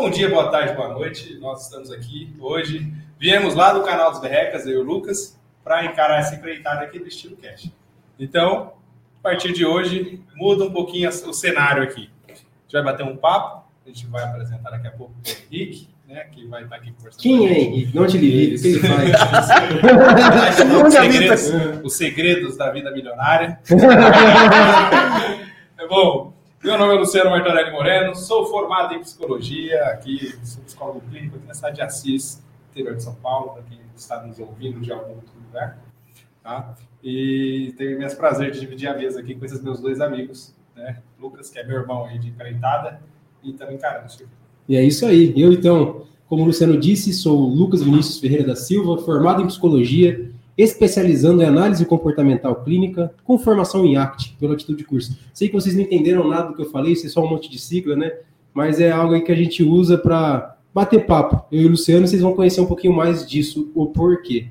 Bom dia, boa tarde, boa noite. Nós estamos aqui hoje. Viemos lá do canal dos Berrecas, eu e o Lucas, para encarar essa empreitada aqui do estilo cash. Então, a partir de hoje, muda um pouquinho o cenário aqui. A gente vai bater um papo, a gente vai apresentar daqui a pouco o Henrique, né, que vai estar aqui conversando. Quem é Henrique? Não o que ele faz? os, segredos, os segredos da vida milionária. é bom. Meu nome é Luciano Martorelli Moreno, sou formado em psicologia, aqui, sou psicólogo clínico aqui na cidade de Assis, interior de São Paulo, para quem está nos ouvindo de algum outro lugar. Tá? E tenho imenso prazer de dividir a mesa aqui com esses meus dois amigos, né? Lucas, que é meu irmão aí de empreitada, e também Carlos. E é isso aí. Eu, então, como o Luciano disse, sou Lucas Vinícius Ferreira da Silva, formado em psicologia, especializando em análise comportamental clínica, com formação em ACT, pelo Atitude Curso. Sei que vocês não entenderam nada do que eu falei, isso é só um monte de sigla, né? Mas é algo que a gente usa para bater papo. Eu e o Luciano, vocês vão conhecer um pouquinho mais disso, o porquê.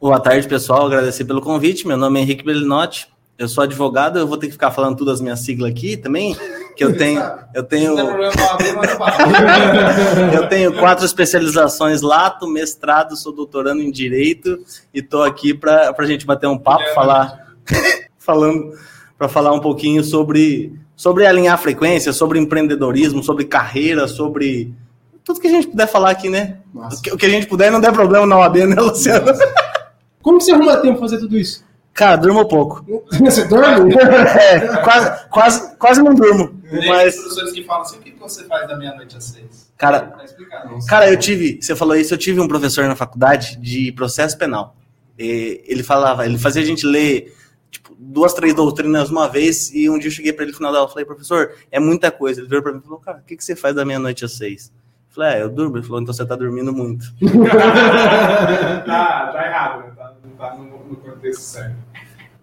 Boa tarde, pessoal. Agradecer pelo convite. Meu nome é Henrique Belinotti. Eu sou advogado. Eu vou ter que ficar falando todas as minhas siglas aqui também, que eu tenho, eu tenho, eu tenho quatro especializações lato, mestrado, sou doutorando em direito e estou aqui para a gente bater um papo, falar, falando, para falar um pouquinho sobre sobre alinhar a frequência, sobre empreendedorismo, sobre carreira, sobre tudo que a gente puder falar aqui, né? O que, o que, a gente puder não der problema na OAB, né, Luciano? Nossa. Como você arruma tempo pra fazer tudo isso? Cara, durmo pouco. Você dorme? é, quase, quase, quase não durmo. Tem mas... professores que falam assim, o que você faz da meia-noite às seis? Cara, cara, eu tive, você falou isso, eu tive um professor na faculdade de processo penal. E ele falava, ele fazia a gente ler tipo, duas, três doutrinas uma vez, e um dia eu cheguei para ele no final da aula e falei, professor, é muita coisa. Ele virou para mim e falou, cara, o que, que você faz da meia-noite às seis? Eu falei, é, eu durmo. Ele falou, então você tá dormindo muito. tá, tá errado, né? Tá tá no, no contexto certo.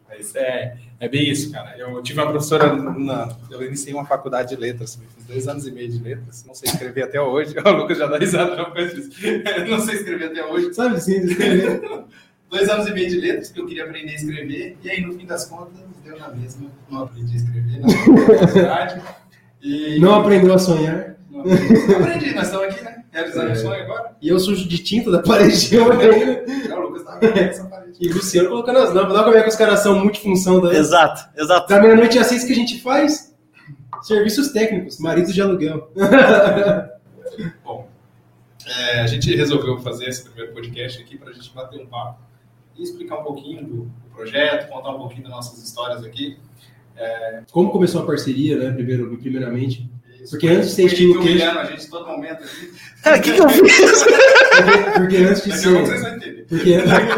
Mas é, é bem isso, cara. Eu tive uma professora, na, eu iniciei uma faculdade de letras, fiz dois anos e meio de letras, não sei escrever até hoje. O Lucas já dá risada já faz isso. Não sei escrever até hoje. Sabe sim, escrever. dois anos e meio de letras, que eu queria aprender a escrever, e aí no fim das contas deu na mesma. Não aprendi a escrever na faculdade. E... Não aprendeu a sonhar. Não aprendi. aprendi, nós estamos aqui, né? Realizando é. o sonho agora. E eu sujo de tinta da parede. Eu o Lucas tá essa parede. E o Luciano colocando as lâmpadas. Olha como é que os caras são multifunção daí. Exato, exato. Da meia-noite às seis que a gente faz serviços técnicos, maridos de aluguel. Bom, é, a gente resolveu fazer esse primeiro podcast aqui para a gente bater um papo e explicar um pouquinho do, do, projeto, contar um pouquinho das nossas histórias aqui. É... Como começou a parceria, né? Primeiro, primeiramente. Porque antes de ser estilo queijo. a gente todo momento aqui. Cara, o que, que eu fiz? Porque, porque antes de ser. Porque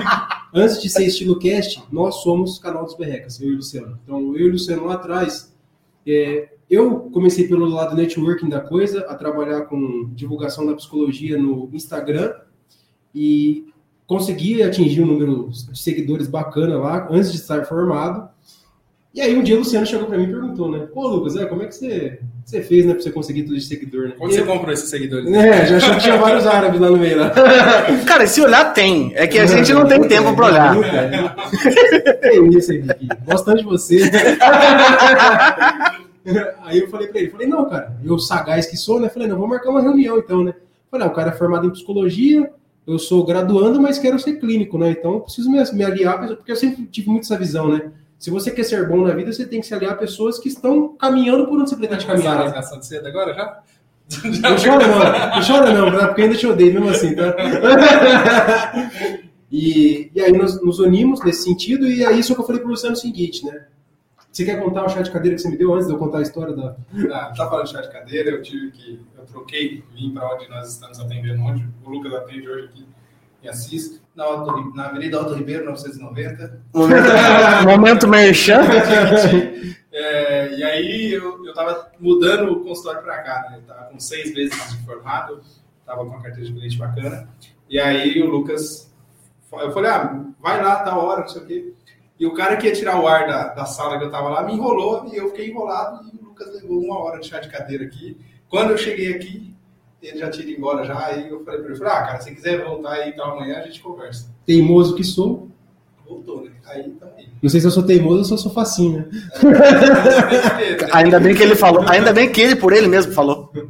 antes de ser estilo cast, nós somos canal dos Berrecas, eu e o Luciano. Então, eu e o Luciano lá atrás, é, eu comecei pelo lado networking da coisa, a trabalhar com divulgação da psicologia no Instagram e consegui atingir um número de seguidores bacana lá, antes de estar formado. E aí um dia o Luciano chegou para mim e perguntou, né? Pô, Lucas, é, como é que você, você fez, né, pra você conseguir tudo de seguidor, né? Onde você comprou esses seguidores? É, já achou que tinha vários árabes lá no meio lá. Cara, se olhar tem. É que a gente não tem tempo para olhar. É isso, Henrique. Gostando de você. Aí eu falei para ele, falei, não, cara, eu sagaz que sou, né? Falei, não, vamos marcar uma reunião então, né? Falei, ah, o cara é formado em psicologia, eu sou graduando, mas quero ser clínico, né? Então eu preciso me, me aliar, porque eu sempre tive muito essa visão, né? Se você quer ser bom na vida, você tem que se aliar a pessoas que estão caminhando por onde você pretende caminhar. Né? De cedo agora já? Não chora não, não chora não, tá? porque ainda te odeio mesmo assim, tá? e, e aí nós nos unimos nesse sentido, e é isso que eu falei pro Luciano o seguinte, né? Você quer contar o chá de cadeira que você me deu antes de eu contar a história da. Ah, tá falando de chá de cadeira, eu tive que. Eu troquei, vim para onde nós estamos atendendo, onde o Lucas atende hoje aqui em Assis na, na Avenida Alto Ribeiro, 990. Momento, momento merchan. é, e aí eu, eu tava mudando o consultório para cá, né? Eu tava com seis meses de formado, tava com a carteira de cliente bacana. E aí o Lucas, eu falei, ah, vai lá, tá hora, não sei o quê. E o cara que ia tirar o ar da, da sala que eu tava lá me enrolou e eu fiquei enrolado e o Lucas levou uma hora de chá de cadeira aqui. Quando eu cheguei aqui, ele já tinha ido embora já, aí eu falei pra ele, falei, ah, cara, se quiser voltar aí então amanhã, a gente conversa. Teimoso que sou. Voltou, né? Aí também. Não sei se eu sou teimoso ou se eu sou facinho, né? ainda bem que ele falou, ainda bem que ele por ele mesmo falou. Uhum.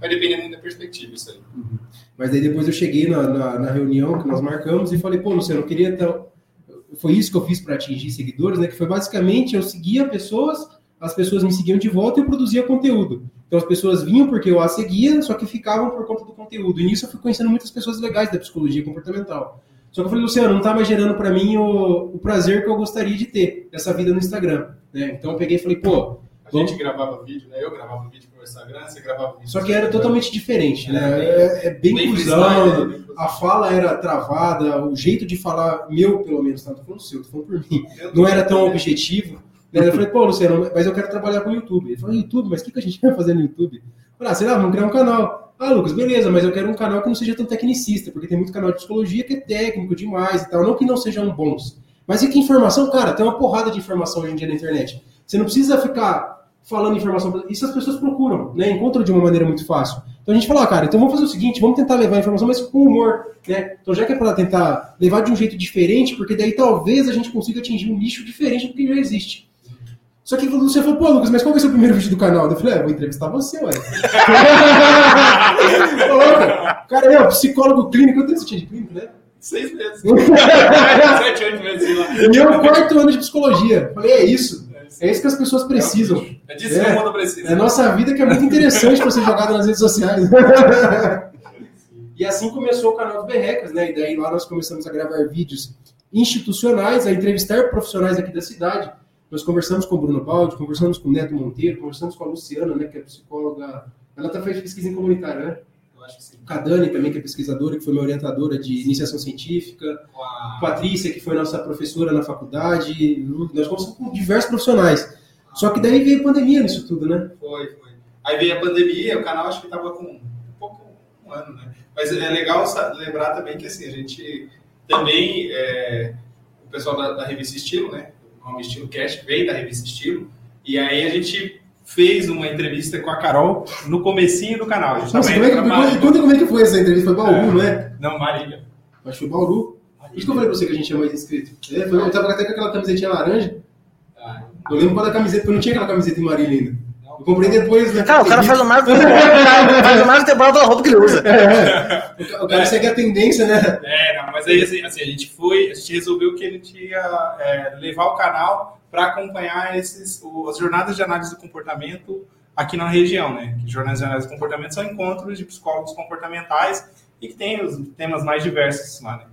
Vai depender muito da perspectiva isso aí. Uhum. Mas daí depois eu cheguei na, na, na, reunião que nós marcamos e falei, pô, Luciano, eu queria tão... Foi isso que eu fiz para atingir seguidores, né? Que foi basicamente eu seguia pessoas, as pessoas me seguiam de volta e eu produzia conteúdo. Então as pessoas vinham porque eu as seguia, só que ficavam por conta do conteúdo. E nisso eu fui conhecendo muitas pessoas legais da psicologia comportamental. Só que eu falei, Luciano, não está mais gerando para mim o, o, prazer que eu gostaria de ter, essa vida no Instagram. Né? Então eu peguei e falei, pô. A vamos... gente gravava vídeo, né? Eu gravava vídeo pro Instagram, você gravava vídeo. Só que era totalmente diferente, né? É, é bem, bem cruzado, né? a fala era travada, o jeito de falar, meu pelo menos, tá? não tô falando seu, tô falando por mim, não era tão objetivo. Né? Eu falei, pô, Luciano, mas eu quero trabalhar com o YouTube. Ele falou, YouTube, mas o que, que a gente vai fazer no YouTube? Eu falei, ah, sei lá, vamos criar um canal. Ah, Lucas, beleza, mas eu quero um canal que não seja tão tecnicista, porque tem muito canal de psicologia que é técnico demais e tal. Não que não sejam bons. Mas é que informação, cara, tem uma porrada de informação hoje em dia na internet. Você não precisa ficar falando informação. Isso as pessoas procuram, né? Encontram de uma maneira muito fácil. Então a gente fala, ah, cara, então vamos fazer o seguinte, vamos tentar levar a informação, mas com humor, né? Então já que é para tentar levar de um jeito diferente, porque daí talvez a gente consiga atingir um nicho diferente do que já existe. Só que você falou, pô, Lucas, mas qual vai ser o primeiro vídeo do canal? Eu falei, é, vou entrevistar você, ué. cara, eu, psicólogo clínico, tempo você tinha de clínico, né? Seis meses. Sete, oito meses lá. E eu, quarto ano de psicologia. Falei, é isso. É isso que as pessoas precisam. É disso que o mundo precisa. É a nossa vida que é muito interessante para ser jogada nas redes sociais. e assim começou o canal do Berrecas, né? E daí lá nós começamos a gravar vídeos institucionais, a entrevistar profissionais aqui da cidade nós conversamos com o Bruno Baldi, conversamos com o Neto Monteiro, conversamos com a Luciana, né, que é psicóloga. Ela tá fazendo pesquisa em comunitária, né? Eu acho que sim. Com a Dani também, que é pesquisadora, que foi minha orientadora de iniciação científica. Uau. Patrícia, que foi nossa professora na faculdade. Nós conversamos com diversos profissionais. Só que daí veio a pandemia nisso tudo, né? Foi, foi. Aí veio a pandemia, o canal acho que estava com um pouco um ano, né? Mas é legal lembrar também que assim, a gente também, é, o pessoal da, da revista Estilo, né? Nome Estilo Cast, veio da revista Estilo, e aí a gente fez uma entrevista com a Carol no comecinho do canal. Nossa, como é, que, conta como é que foi essa entrevista? Foi Bauru, é, não é? Não, Marília. Acho que foi Bauru. Marília. Isso que eu falei pra você que a gente é mais inscrito. É, foi, eu tava até com aquela camisetinha laranja. Ah, eu lembro quando a camiseta, porque eu não tinha aquela camiseta em Marília ainda. Eu comprei depois. Né? Cara, o cara faz o mais faz o mais temporada da roupa que ele usa. É, o cara é. segue a tendência, né? É, não, mas aí assim, assim, a gente foi, a gente resolveu que a gente ia é, levar o canal para acompanhar esses, o, as jornadas de análise do comportamento aqui na região, né? Que jornadas de análise do comportamento são encontros de psicólogos comportamentais e que tem os temas mais diversos lá, né?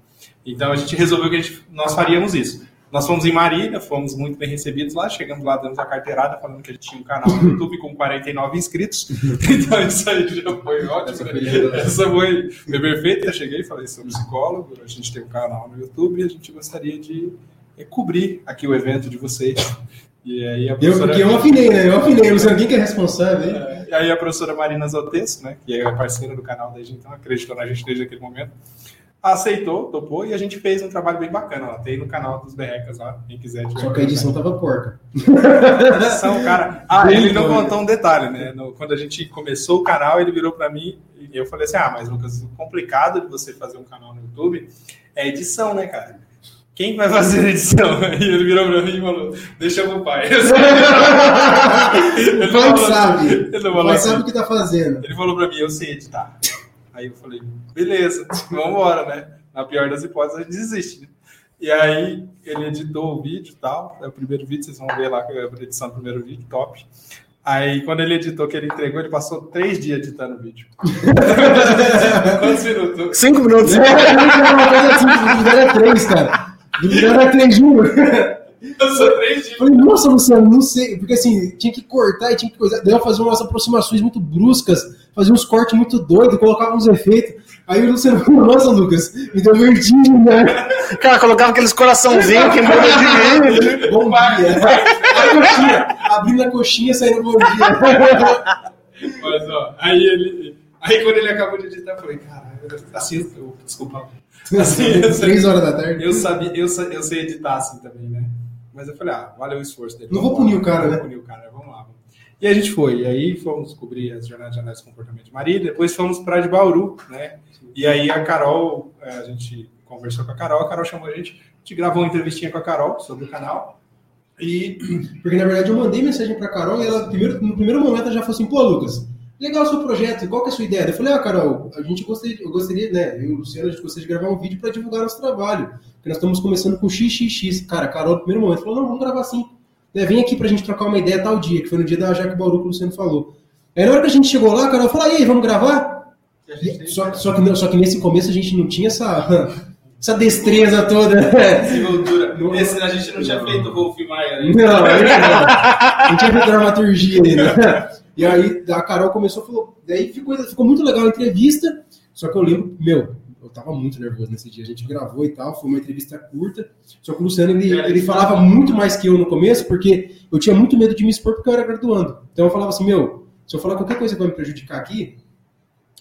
Então a gente resolveu que a gente, nós faríamos isso. Nós fomos em Marília, fomos muito bem recebidos lá, chegamos lá, damos a carteirada, falando que a gente tinha um canal no YouTube com 49 inscritos. então isso aí já foi ótimo. Essa foi, foi perfeita. Eu cheguei e falei, sou psicólogo, a gente tem um canal no YouTube e a gente gostaria de é, cobrir aqui o evento de vocês. E aí a professora... Eu, eu afinei, né? Eu afinei, sei quem que é responsável, hein? É, e aí a professora Marina Zotesso, né, que é parceira do canal gente, então acreditou na gente desde aquele momento, aceitou, topou e a gente fez um trabalho bem bacana lá. Tem no canal dos Berrecas lá, quem quiser. Só que a edição tava porca. A edição, cara. Ah, ele não contou um detalhe, né? No, quando a gente começou o canal, ele virou para mim e eu falei assim: ah, mas Lucas, o complicado de você fazer um canal no YouTube é edição, né, cara? Quem vai fazer a edição? E ele virou pra mim e falou: Deixa pro pai. ele o pai sabe. Ele o pai assim. sabe o que tá fazendo. Ele falou pra mim: Eu sei editar. Aí eu falei, beleza, vamos embora, né? Na pior das hipóteses, a gente desiste. Né? E aí ele editou o vídeo e tal. É o primeiro vídeo, vocês vão ver lá é a edição do primeiro vídeo, top. Aí quando ele editou, que ele entregou, ele passou três dias editando o vídeo. Quantos minutos? Cinco minutos. Era três, cara. Era três, juro. Eu sou três dias. Falei, nossa, Luciano, não sei. Porque assim, tinha que cortar e tinha que coisar. Daí eu fazia umas aproximações muito bruscas, fazia uns cortes muito doidos, colocava uns efeitos. Aí o Luciano falou, nossa, Lucas, me deu vertigem, né? Cara, colocava aqueles coraçãozinhos que muda de mim. Bom dia. A coxinha, abrindo a coxinha, saindo bom dia. Mas, ó, aí ele. Aí quando ele acabou de editar, eu falei, caralho, assim, eu, desculpa. Assim, Três horas da tarde. Eu, sabia, eu, eu sei editar assim também, né? Mas eu falei, ah, valeu o esforço dele. Não vou punir o cara, né? Não vou punir o cara, vamos lá. E a gente foi. E aí fomos descobrir as jornadas de análise de comportamento de Marília. Depois fomos para de Bauru, né? E aí a Carol, é, a gente conversou com a Carol, a Carol chamou a gente, a gente gravou uma entrevistinha com a Carol sobre o canal. E, porque na verdade eu mandei mensagem para a Carol e ela, primeiro, no primeiro momento, ela já falou assim: pô, Lucas, legal o seu projeto, qual que é a sua ideia? Eu falei: ah, Carol, a gente gostaria, eu gostaria, né, eu e o Luciano, a gente gostaria de gravar um vídeo para divulgar nosso trabalho. Porque nós estamos começando com XXX. Cara, a Carol, no primeiro momento, falou: não, vamos gravar assim. Né, vem aqui pra gente trocar uma ideia tal dia, que foi no dia da Jaque Bauru que o Luciano falou. Aí na hora que a gente chegou lá, a Carol falou: e aí, vamos gravar? Só, só, que, só que nesse começo a gente não tinha essa, essa destreza toda. Desenvoltura. Esse a gente não tinha feito o Wolf Maia. Né? Não, aí não. Não tinha feito dramaturgia ainda. E aí a Carol começou, falou, daí ficou, ficou muito legal a entrevista, só que eu lembro, meu, eu tava muito nervoso nesse dia. A gente gravou e tal, foi uma entrevista curta. Só que o Luciano, ele, ele falava muito mais que eu no começo, porque eu tinha muito medo de me expor porque eu era graduando. Então eu falava assim, meu, se eu falar qualquer coisa que vai me prejudicar aqui,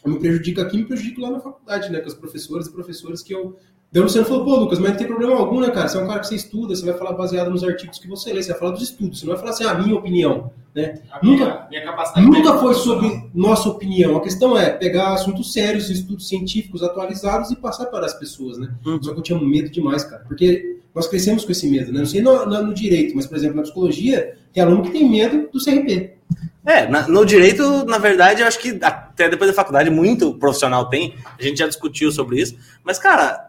eu me prejudico aqui, me prejudico lá na faculdade, né? Com as professoras e professores que eu. Daí o Luciano falou, pô, Lucas, mas não tem problema algum, né, cara? Você é um cara que você estuda, você vai falar baseado nos artigos que você lê, você vai falar dos estudos, você não vai falar assim, a minha opinião, né? A nunca minha, minha nunca foi sobre nossa opinião. A questão é pegar assuntos sérios, estudos científicos atualizados e passar para as pessoas, né? Uhum. Só que eu tinha medo demais, cara, porque nós crescemos com esse medo, né? Não sei no, no, no direito, mas, por exemplo, na psicologia, tem aluno que tem medo do CRP. É, no direito, na verdade, eu acho que até depois da faculdade muito profissional tem, a gente já discutiu sobre isso, mas, cara,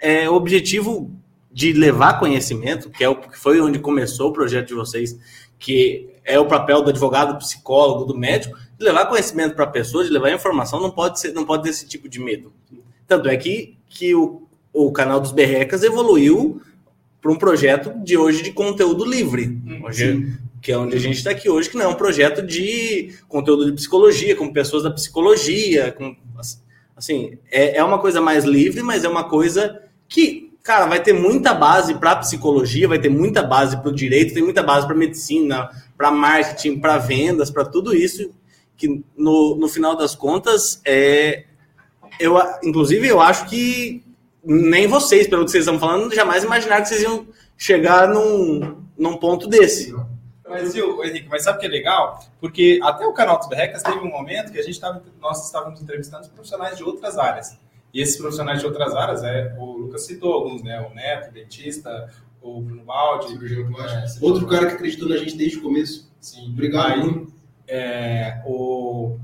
é, é o objetivo de levar conhecimento, que é o que foi onde começou o projeto de vocês, que é o papel do advogado, do psicólogo, do médico, de levar conhecimento para a pessoa, de levar informação, não pode ser, não pode ter esse tipo de medo. Tanto é que, que o, o canal dos Berrecas evoluiu para um projeto de hoje de conteúdo livre. Hoje, que é onde a gente está aqui hoje, que não é um projeto de conteúdo de psicologia, com pessoas da psicologia, com assim, é, é uma coisa mais livre, mas é uma coisa que, cara, vai ter muita base para psicologia, vai ter muita base para o direito, tem muita base para medicina, para marketing, para vendas, para tudo isso, que no, no final das contas é eu inclusive eu acho que nem vocês, pelo que vocês estão falando, jamais imaginaram que vocês iam chegar num, num ponto desse. Mas, viu, Henrique, mas sabe o que é legal? Porque até o canal dos Berrecas teve um momento que a gente tava, nós estávamos entrevistando profissionais de outras áreas. E esses profissionais de outras áreas, é, o Lucas citou alguns, né? O Neto, o dentista, o Bruno Baldi. É, Outro cara que acreditou na gente desde o começo. Sim. Obrigado, Aí, é, o,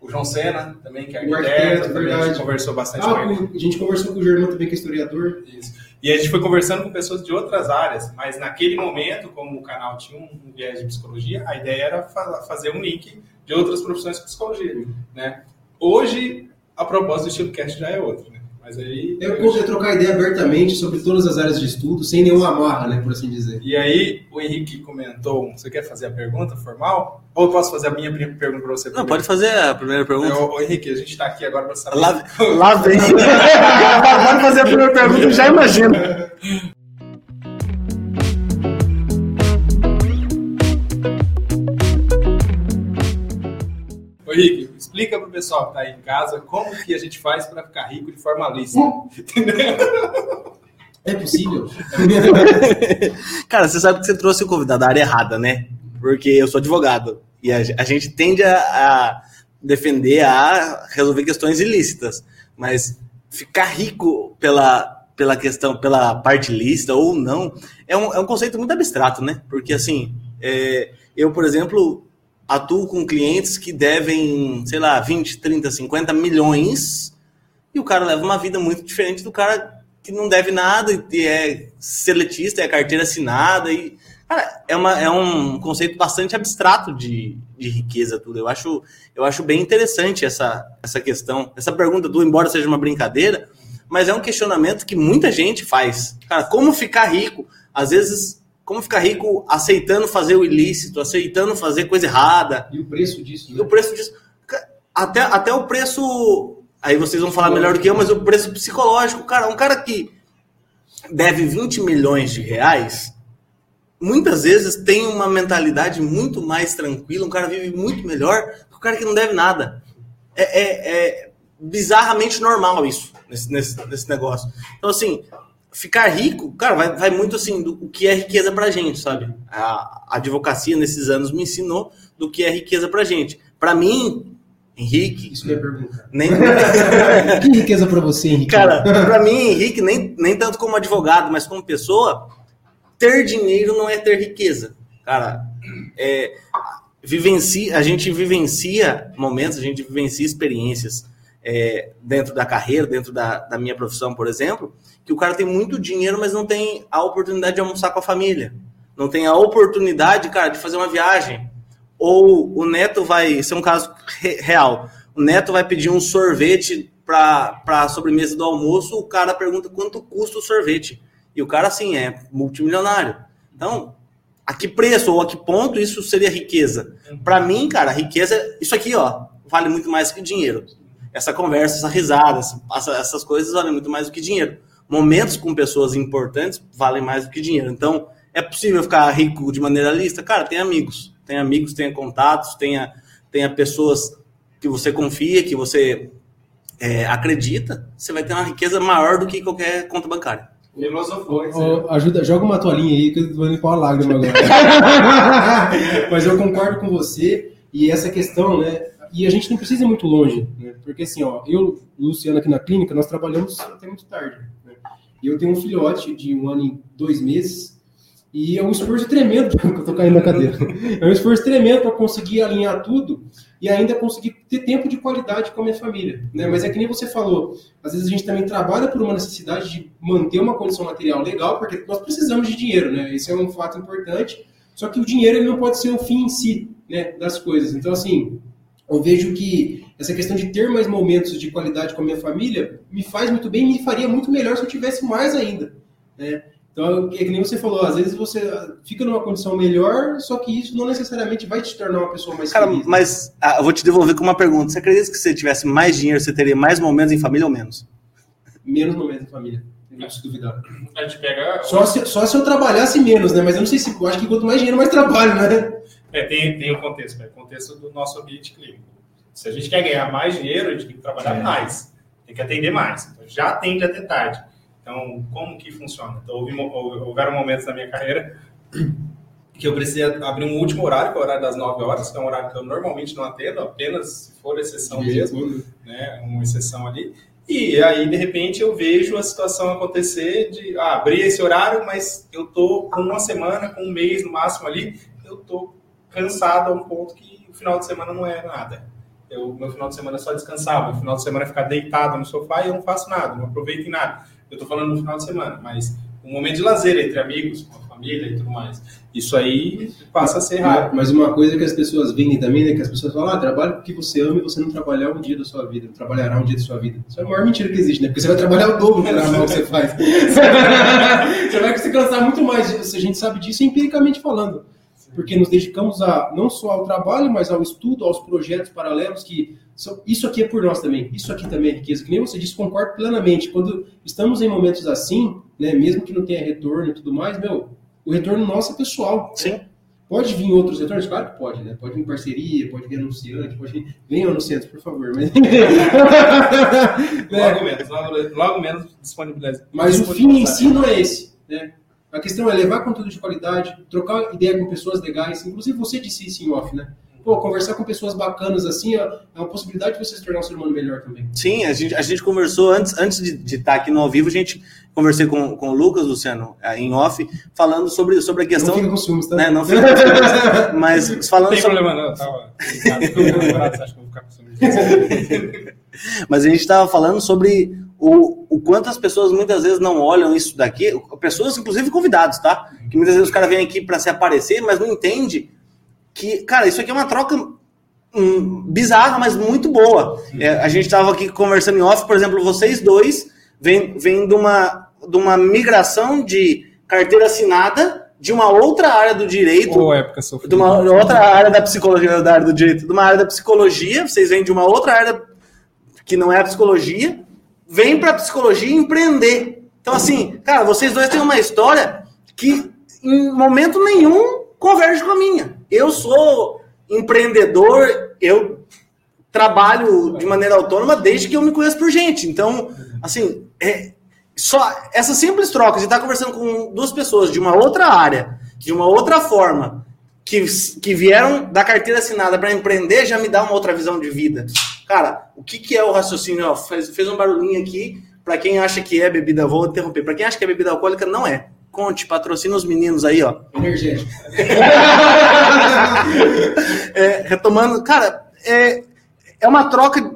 o João Senna também, que é arquiteto, arquiteto também, a gente conversou bastante ah, com ele. A gente conversou com o Germão também, que é historiador. Isso. E a gente foi conversando com pessoas de outras áreas, mas naquele momento, como o canal tinha um viés de psicologia, a ideia era fazer um link de outras profissões com psicologia, né? Hoje, a proposta do estilo cast já é outra? Mas aí. Eu posso trocar ideia abertamente sobre todas as áreas de estudo, sem nenhuma amarra, né, por assim dizer. E aí, o Henrique comentou: você quer fazer a pergunta formal? Ou eu posso fazer a minha pergunta para você? Não, pode fazer a primeira pergunta. Ô, Henrique, a gente está aqui agora para saber. Lá, lá vem. pode fazer a primeira pergunta, já imagino. Henrique, explica pro pessoal que tá aí em casa como que a gente faz para ficar rico de forma lícita. Entendeu? É possível? Cara, você sabe que você trouxe o convidado da área errada, né? Porque eu sou advogado. E a, a gente tende a, a, defender, a resolver questões ilícitas. Mas ficar rico pela, pela questão, pela parte lícita ou não, é um, é um conceito muito abstrato, né? Porque, assim, é, eu, por exemplo, atuo com clientes que devem, sei lá, 20, 30, 50 milhões e o cara leva uma vida muito diferente do cara que não deve nada e é seletista, é carteira assinada e cara, é, uma, é um conceito bastante abstrato de, de riqueza tudo. Eu acho, eu acho bem interessante essa, essa questão, essa pergunta do embora seja uma brincadeira, mas é um questionamento que muita gente faz. Cara, como ficar rico? Às vezes como ficar rico aceitando fazer o ilícito, aceitando fazer coisa errada. E o preço disso? Né? E o preço disso. Até, até o preço. Aí vocês vão falar melhor do que eu, mas o preço psicológico, cara, um cara que deve 20 milhões de reais, muitas vezes tem uma mentalidade muito mais tranquila, um cara vive muito melhor que o cara que não deve nada. É, é, é bizarramente normal isso, nesse, nesse, nesse negócio. Então, assim, ficar rico, cara, vai, vai muito assim do o que é riqueza pra gente, sabe? A, a advocacia nesses anos me ensinou do que é riqueza pra gente. Para mim, Henrique. Isso que perguntar. Nem... que riqueza para você, Henrique? Cara, para mim, Henrique, nem, nem tanto como advogado, mas como pessoa, ter dinheiro não é ter riqueza. Cara, é, vivencia, a gente vivencia momentos, a gente vivencia experiências é, dentro da carreira, dentro da, da minha profissão, por exemplo, que o cara tem muito dinheiro, mas não tem a oportunidade de almoçar com a família. Não tem a oportunidade, cara, de fazer uma viagem. Ou o neto vai, esse é um caso re, real, o neto vai pedir um sorvete para a sobremesa do almoço, o cara pergunta quanto custa o sorvete. E o cara, assim, é multimilionário. Então, a que preço ou a que ponto isso seria riqueza? Para mim, cara, riqueza, isso aqui, ó, vale muito mais que dinheiro. Essa conversa, essa risada, essa, essas coisas valem muito mais do que dinheiro. Momentos com pessoas importantes valem mais do que dinheiro. Então, é possível ficar rico de maneira lista? Cara, tem amigos. Tem amigos, tenha contatos, tenha, tenha pessoas que você confia, que você é, acredita, você vai ter uma riqueza maior do que qualquer conta bancária. Filosofou, oh, ajuda, joga uma toalhinha aí que eu vou limpar uma lágrima agora. Mas eu concordo com você e essa questão, né? E a gente não precisa ir muito longe, né? Porque assim, ó, eu, Luciano, aqui na clínica, nós trabalhamos até muito tarde. Né? Eu tenho um filhote de um ano e dois meses e é um esforço tremendo, que eu tô caindo na cadeira. É um esforço tremendo para conseguir alinhar tudo e ainda conseguir ter tempo de qualidade com a minha família. Né? Mas é que nem você falou, às vezes a gente também trabalha por uma necessidade de manter uma condição material legal, porque nós precisamos de dinheiro, né? Esse é um fato importante. Só que o dinheiro ele não pode ser o fim em si né, das coisas. Então, assim, eu vejo que essa questão de ter mais momentos de qualidade com a minha família me faz muito bem, me faria muito melhor se eu tivesse mais ainda. Né? Então, é que nem você falou, às vezes você fica numa condição melhor, só que isso não necessariamente vai te tornar uma pessoa mais Cara, feliz. mas ah, eu vou te devolver com uma pergunta. Você acredita que se você tivesse mais dinheiro, você teria mais momentos em família ou menos? Menos momentos em família. Não se duvidar. A gente pega. Só se, só se eu trabalhasse menos, né? Mas eu não sei se. Eu acho que quanto mais dinheiro, mais trabalho, né? É, tem, tem o contexto, né? o contexto do nosso ambiente clínico. Se a gente quer ganhar mais dinheiro, a gente tem que trabalhar é. mais, tem que atender mais. Então, já atende até tarde. Então, como que funciona? Então, houve, houveram momentos na minha carreira que eu precisei abrir um último horário, que é o horário das 9 horas, que é um horário que eu normalmente não atendo, apenas se for exceção mesmo, né, uma exceção ali. E aí, de repente, eu vejo a situação acontecer de ah, abrir esse horário, mas eu tô com uma semana, com um mês no máximo ali, eu tô cansado a um ponto que o final de semana não é nada. Eu, meu final de semana é só descansar, meu final de semana é ficar deitado no sofá e eu não faço nada, não aproveito em nada. Eu estou falando no final de semana, mas um momento de lazer entre amigos, com a família e tudo mais. Isso aí passa a ser raro. Mas uma coisa que as pessoas vendem também, né? Que as pessoas falam, ah, trabalha porque você ama e você não trabalhar um dia da sua vida, não trabalhará um dia da sua vida. Isso é a maior mentira que existe, né? Porque você vai trabalhar o dobro para amar o que você faz. você vai se cansar muito mais. A gente sabe disso empiricamente falando porque nos dedicamos a não só ao trabalho, mas ao estudo, aos projetos paralelos que são, isso aqui é por nós também, isso aqui também é riqueza. Que nem você disse, concordo plenamente. Quando estamos em momentos assim, né, mesmo que não tenha retorno e tudo mais, meu, o retorno nosso é pessoal. Sim. Pode vir outros retornos? Claro que pode, né? Pode vir parceria, pode vir anunciante, pode vir. Venham anunciantes, por favor. Mas... logo menos, logo, logo menos disponibilidade. Mas o fim em si não é esse, né? A questão é levar conteúdo de qualidade, trocar ideia com pessoas legais. Inclusive, você disse isso em off, né? Pô, conversar com pessoas bacanas assim é uma possibilidade de você se tornar um ser humano melhor também. Sim, a gente, a gente conversou antes, antes de, de estar aqui no ao vivo, a gente conversei com, com o Lucas, Luciano, é, em off, falando sobre, sobre a questão. Não fica com ciúmes, tá? Né, não fica com ciúmes, mas falando Tem sobre. problema, não, tava. mas a gente estava falando sobre o, o quanto as pessoas muitas vezes não olham isso daqui, pessoas, inclusive convidados, tá? Que muitas vezes os caras vêm aqui para se aparecer, mas não entende que, cara, isso aqui é uma troca hum, bizarra, mas muito boa. É, a gente estava aqui conversando em off, por exemplo, vocês dois vêm, vêm de, uma, de uma migração de carteira assinada de uma outra área do direito, Ou época de uma outra área da psicologia, da área do direito, de uma área da psicologia, vocês vêm de uma outra área que não é a psicologia, vem para psicologia empreender. Então, assim, cara, vocês dois têm uma história que em momento nenhum converge com a minha. Eu sou empreendedor, eu trabalho de maneira autônoma desde que eu me conheço por gente. Então, assim, é, só essas simples trocas e estar tá conversando com duas pessoas de uma outra área, de uma outra forma, que, que vieram da carteira assinada para empreender já me dá uma outra visão de vida. Cara, o que, que é o raciocínio? Ó, fez, fez um barulhinho aqui. Para quem acha que é bebida, vou interromper. Para quem acha que é bebida alcoólica, não é. Conte, patrocina os meninos aí, ó. Energético. é, retomando, cara, é, é uma troca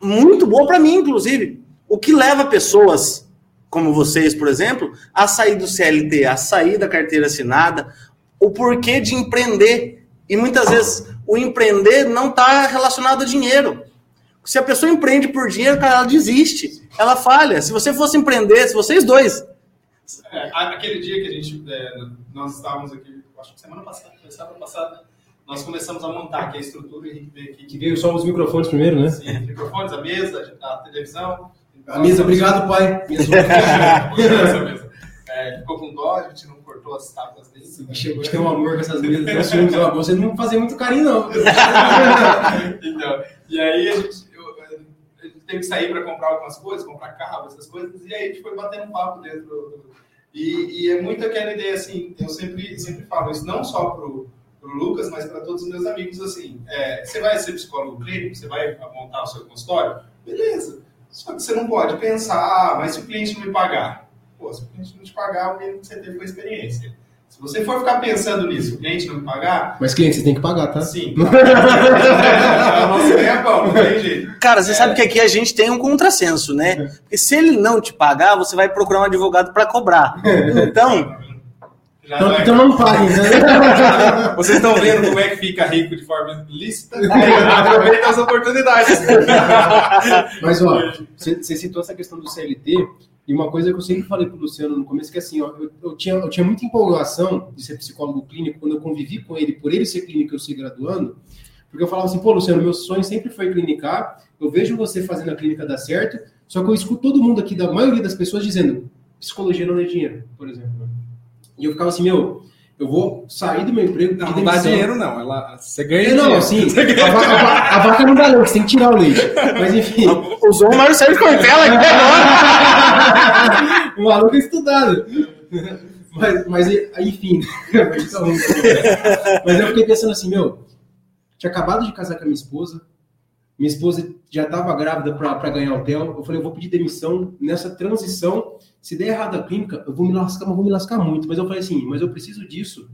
muito boa para mim, inclusive. O que leva pessoas como vocês, por exemplo, a sair do CLT, a sair da carteira assinada, o porquê de empreender. E muitas vezes o empreender não está relacionado a dinheiro. Se a pessoa empreende por dinheiro, cara, ela desiste, ela falha. Se você fosse empreender, se vocês dois. É, aquele dia que a gente, é, nós estávamos aqui, acho que semana passada, semana passada, nós começamos a montar aqui a estrutura e veio aqui. Que veio só os microfones primeiro, né? Sim, microfones, a mesa, a televisão. A mesa, obrigado, pai. Mesa. É, ficou com dó, a gente não cortou as tábuas dele. Chegou, tem um amor com essas mesas. Nós filmes, ó, você não fazia muito carinho, não. então, e aí a gente, teve que sair para comprar algumas coisas, comprar carro, essas coisas, e aí a gente foi batendo um papo dentro do. E, e é muito aquela ideia assim, eu sempre, sempre falo isso, não só pro, pro Lucas, mas para todos os meus amigos, assim, é, você vai ser psicólogo clínico, você vai montar o seu consultório, beleza. Só que você não pode pensar, ah, mas se o cliente não me pagar, Pô, se o cliente não te pagar, o mínimo que você teve foi experiência. Se você for ficar pensando nisso, o cliente não pagar. Mas cliente, você tem que pagar, tá? Sim. É. Cara, você é. sabe que aqui a gente tem um contrassenso, né? Porque se ele não te pagar, você vai procurar um advogado para cobrar. Então. Então, então não paguem. Né? Vocês estão vendo como é que fica rico de forma lícita? Aproveita as oportunidades. Mas, ó, você citou essa questão do CLT. E uma coisa que eu sempre falei para o Luciano no começo, que assim, ó, eu, eu, tinha, eu tinha muita empolgação de ser psicólogo clínico quando eu convivi com ele, por ele ser clínico, eu ser graduando, porque eu falava assim, pô, Luciano, meu sonho sempre foi clinicar, eu vejo você fazendo a clínica dar certo, só que eu escuto todo mundo aqui, da maioria das pessoas, dizendo, psicologia não é dinheiro, por exemplo. E eu ficava assim, meu, eu vou sair do meu emprego. Não, não dá dinheiro, não. Ela, você ganha é, não, dinheiro. Assim, a, vaca, a, vaca não dá leite, você tem que tirar o leite. Mas enfim. Usou o Marcelo Cortella aqui agora. o maluco é estudado. Mas, mas enfim. mas eu fiquei pensando assim, meu, tinha acabado de casar com a minha esposa. Minha esposa já estava grávida para ganhar hotel. Eu falei, eu vou pedir demissão nessa transição se der errado a clínica, eu vou me lascar, mas vou me lascar muito. Mas eu falei assim, mas eu preciso disso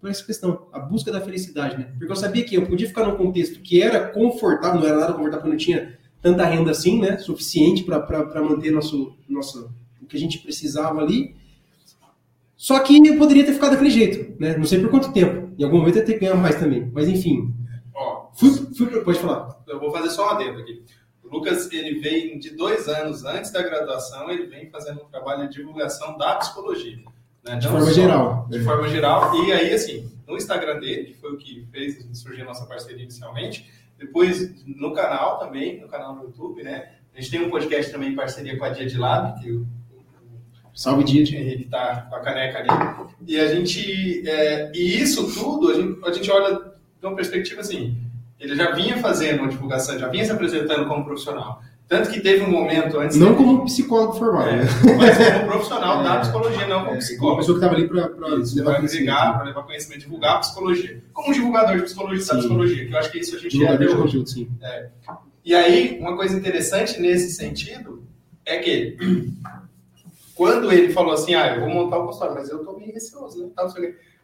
por essa questão, a busca da felicidade, né? Porque eu sabia que eu podia ficar num contexto que era confortável, não era nada confortável, porque não tinha tanta renda assim, né? Suficiente para manter nosso, nosso, o que a gente precisava ali. Só que eu poderia ter ficado daquele jeito, né? Não sei por quanto tempo. Em algum momento eu ia ter que ganhar mais também. Mas enfim. Ó, fui, fui, pode falar. Eu vou fazer só um adendo aqui. O Lucas, ele vem de dois anos antes da graduação, ele vem fazendo um trabalho de divulgação da psicologia. Né? De forma geral. De forma geral. E aí, assim, no Instagram dele, que foi o que fez surgir a nossa parceria inicialmente, depois no canal também, no canal do YouTube, né? A gente tem um podcast também em parceria com a Dia de Lab, que o Salve dia. Henrique tá com a caneca ali. E a gente. É, e isso tudo, a gente, a gente olha de uma perspectiva assim. Ele já vinha fazendo uma divulgação, já vinha se apresentando como profissional. Tanto que teve um momento antes. Não como psicólogo formado, é, né? Mas como profissional é, da psicologia, não como é, psicólogo. Uma pessoa que estava ali para levar conhecimento. Para levar conhecimento, divulgar a psicologia. Como um divulgador de psicologia, da psicologia, que eu acho que isso a gente é até hoje. sim. É. E aí, uma coisa interessante nesse sentido é que quando ele falou assim, ah, eu vou montar o consultório, mas eu tô meio receoso, né? Eu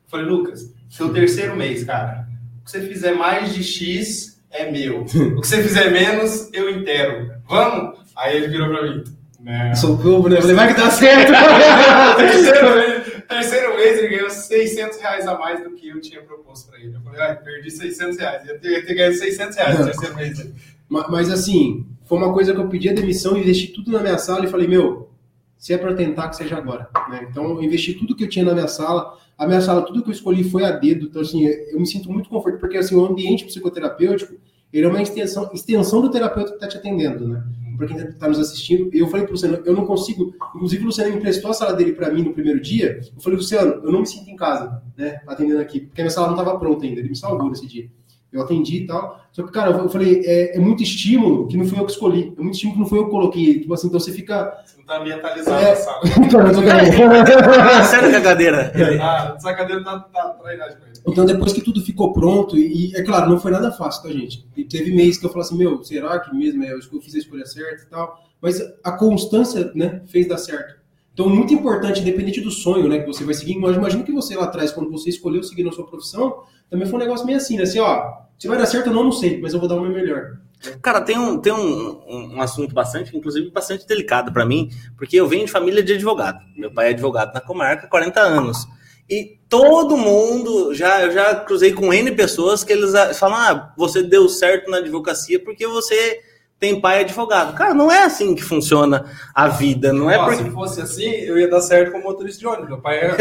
falei, Lucas, seu terceiro mês, cara, o que você fizer mais de X é meu. O que você fizer menos, eu inteiro. Vamos? Aí ele virou pra mim. Não. Sou bobo, né? falei, vai que dá certo! terceiro, mês, terceiro mês ele ganhou 600 reais a mais do que eu tinha proposto pra ele. Eu falei, ah, perdi 600 reais. Ter, ia ter ganho 600 reais no terceiro mês. Mas, mas assim, foi uma coisa que eu pedi a demissão, investi tudo na minha sala e falei, meu, se é para tentar, que seja agora. Né? Então, eu investi tudo que eu tinha na minha sala, a minha sala, tudo que eu escolhi foi a dedo. Então, assim, eu me sinto muito confortável, porque assim, o ambiente psicoterapêutico, ele é uma extensão, extensão do terapeuta que está te atendendo, né? Para quem está nos assistindo, eu falei para o Luciano, eu não consigo. Inclusive, o Luciano emprestou a sala dele para mim no primeiro dia. Eu falei, Luciano, eu não me sinto em casa, né? Atendendo aqui, porque a minha sala não estava pronta ainda. Ele me salvou nesse dia. Eu atendi e tal. Só que, cara, eu falei, é, é, muito estímulo que não fui eu que escolhi. É muito estímulo que não foi eu que coloquei. Tipo assim, então você fica. Você não tá ambientalizado é... então, eu tô Sério que a cadeira. Ah, essa cadeira tá, tá trainagem com ele. Então, depois que tudo ficou pronto, e, e é claro, não foi nada fácil, tá, gente? E teve mês que eu falei assim, meu, será que mesmo é, eu fiz a escolha certa e tal? Mas a constância, né, fez dar certo. Então, muito importante, independente do sonho, né, que você vai seguir. Mas imagina que você lá atrás, quando você escolheu seguir na sua profissão, também foi um negócio meio assim, né? Assim, ó, se vai dar certo ou não, não sei, mas eu vou dar o meu melhor. Cara, tem um, tem um, um assunto bastante, inclusive bastante delicado para mim, porque eu venho de família de advogado. Meu pai é advogado na comarca há 40 anos. E todo mundo, já eu já cruzei com N pessoas que eles falam: ah, você deu certo na advocacia porque você tem pai advogado. Cara, não é assim que funciona a vida, não é porque... Se fosse assim, eu ia dar certo como motorista de ônibus. Meu pai é...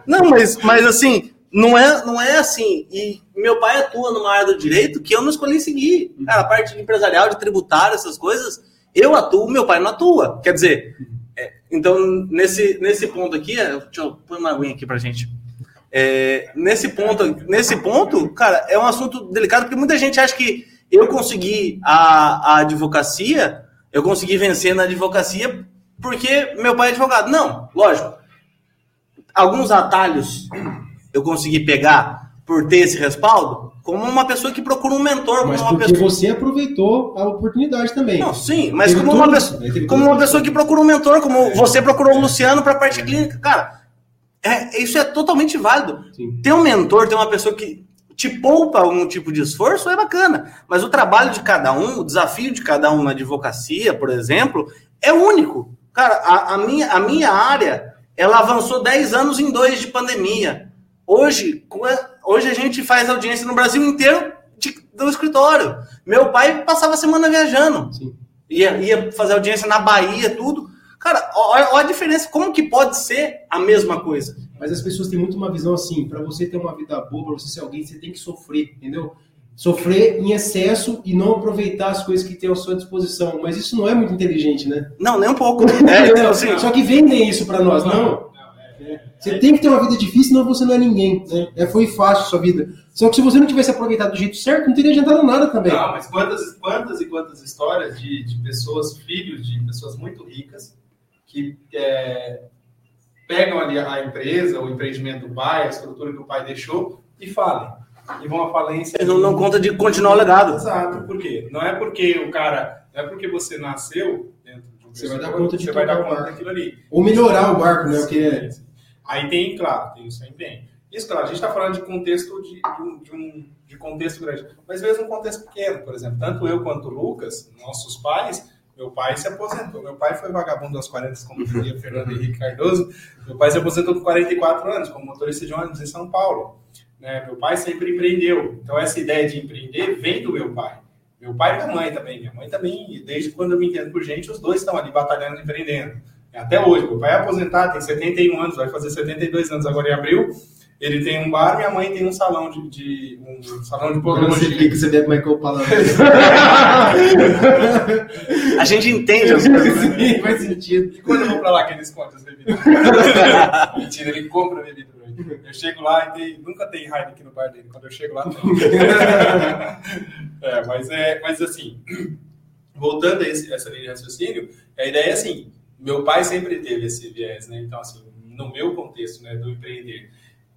não, mas, mas assim, não é, não é assim. E meu pai atua numa área do direito que eu não escolhi seguir. Cara, a parte de empresarial, de tributário, essas coisas, eu atuo, meu pai não atua. Quer dizer, é, então, nesse, nesse ponto aqui, é, deixa eu pôr uma aguinha aqui pra gente. É, nesse ponto, nesse ponto, cara, é um assunto delicado, porque muita gente acha que eu consegui a, a advocacia, eu consegui vencer na advocacia porque meu pai é advogado. Não, lógico. Alguns atalhos eu consegui pegar por ter esse respaldo, como uma pessoa que procura um mentor. Mas como uma porque pessoa... você aproveitou a oportunidade também. Não, sim, mas como uma, pessoa, como uma pessoa que procura um mentor, como é. você procurou o Luciano para a parte clínica. Cara, é, isso é totalmente válido. Sim. Ter um mentor, ter uma pessoa que te poupa algum tipo de esforço é bacana, mas o trabalho de cada um, o desafio de cada um na advocacia, por exemplo, é único. Cara, a, a minha, a minha área, ela avançou 10 anos em dois de pandemia. Hoje, hoje a gente faz audiência no Brasil inteiro de, do escritório. Meu pai passava a semana viajando. Sim. Ia, ia fazer audiência na Bahia, tudo. Cara, olha, olha, a diferença. Como que pode ser a mesma coisa? Mas as pessoas têm muito uma visão assim: para você ter uma vida boa, para você ser alguém, você tem que sofrer, entendeu? Sofrer em excesso e não aproveitar as coisas que tem à sua disposição. Mas isso não é muito inteligente, né? Não, nem um pouco. É, então, assim, Só que vendem isso para nós, não. Você tem que ter uma vida difícil, senão você não é ninguém. Né? É, foi fácil a sua vida. Só que se você não tivesse aproveitado do jeito certo, não teria adiantado nada também. Não, mas quantas, quantas e quantas histórias de, de pessoas, filhos de pessoas muito ricas, que é, pegam ali a empresa, o empreendimento do pai, a estrutura que o pai deixou e falem. E vão à falência. Eles não dão conta de continuar o legado. Exato. Por quê? Não é porque o cara. Não é porque você nasceu dentro de um Você vai dar conta de Você vai dar conta daquilo ali. Ou melhorar o barco, né? O que é. Aí tem, claro, tem isso aí bem. Isso, claro, a gente está falando de contexto de, de, um, de, um, de contexto grande. Mas mesmo um contexto pequeno, por exemplo. Tanto eu quanto o Lucas, nossos pais, meu pai se aposentou. Meu pai foi vagabundo aos 40, como dizia Fernando Henrique Cardoso. Meu pai se aposentou com 44 anos, como motorista de ônibus em São Paulo. Né? Meu pai sempre empreendeu. Então, essa ideia de empreender vem do meu pai. Meu pai e minha mãe também. Minha mãe também, desde quando eu me entendo por gente, os dois estão ali batalhando, empreendendo. Até hoje. Meu pai é aposentado, tem 71 anos, vai fazer 72 anos agora em abril. Ele tem um bar, minha mãe tem um salão de, de um salão de podologia. que você vê como é que eu falo. A gente entende as coisas. Né? Sim, faz sentido. E quando eu vou pra lá que ele esconde as bebidas? Mentira, ele compra a bebida pra mim. Eu chego lá e tem, nunca tem Heineken no bar dele. Quando eu chego lá, tem. é, mas, é, mas assim, voltando a esse, essa linha de raciocínio, a ideia é assim, meu pai sempre teve esse viés, né? Então, assim, no meu contexto, né, do empreender.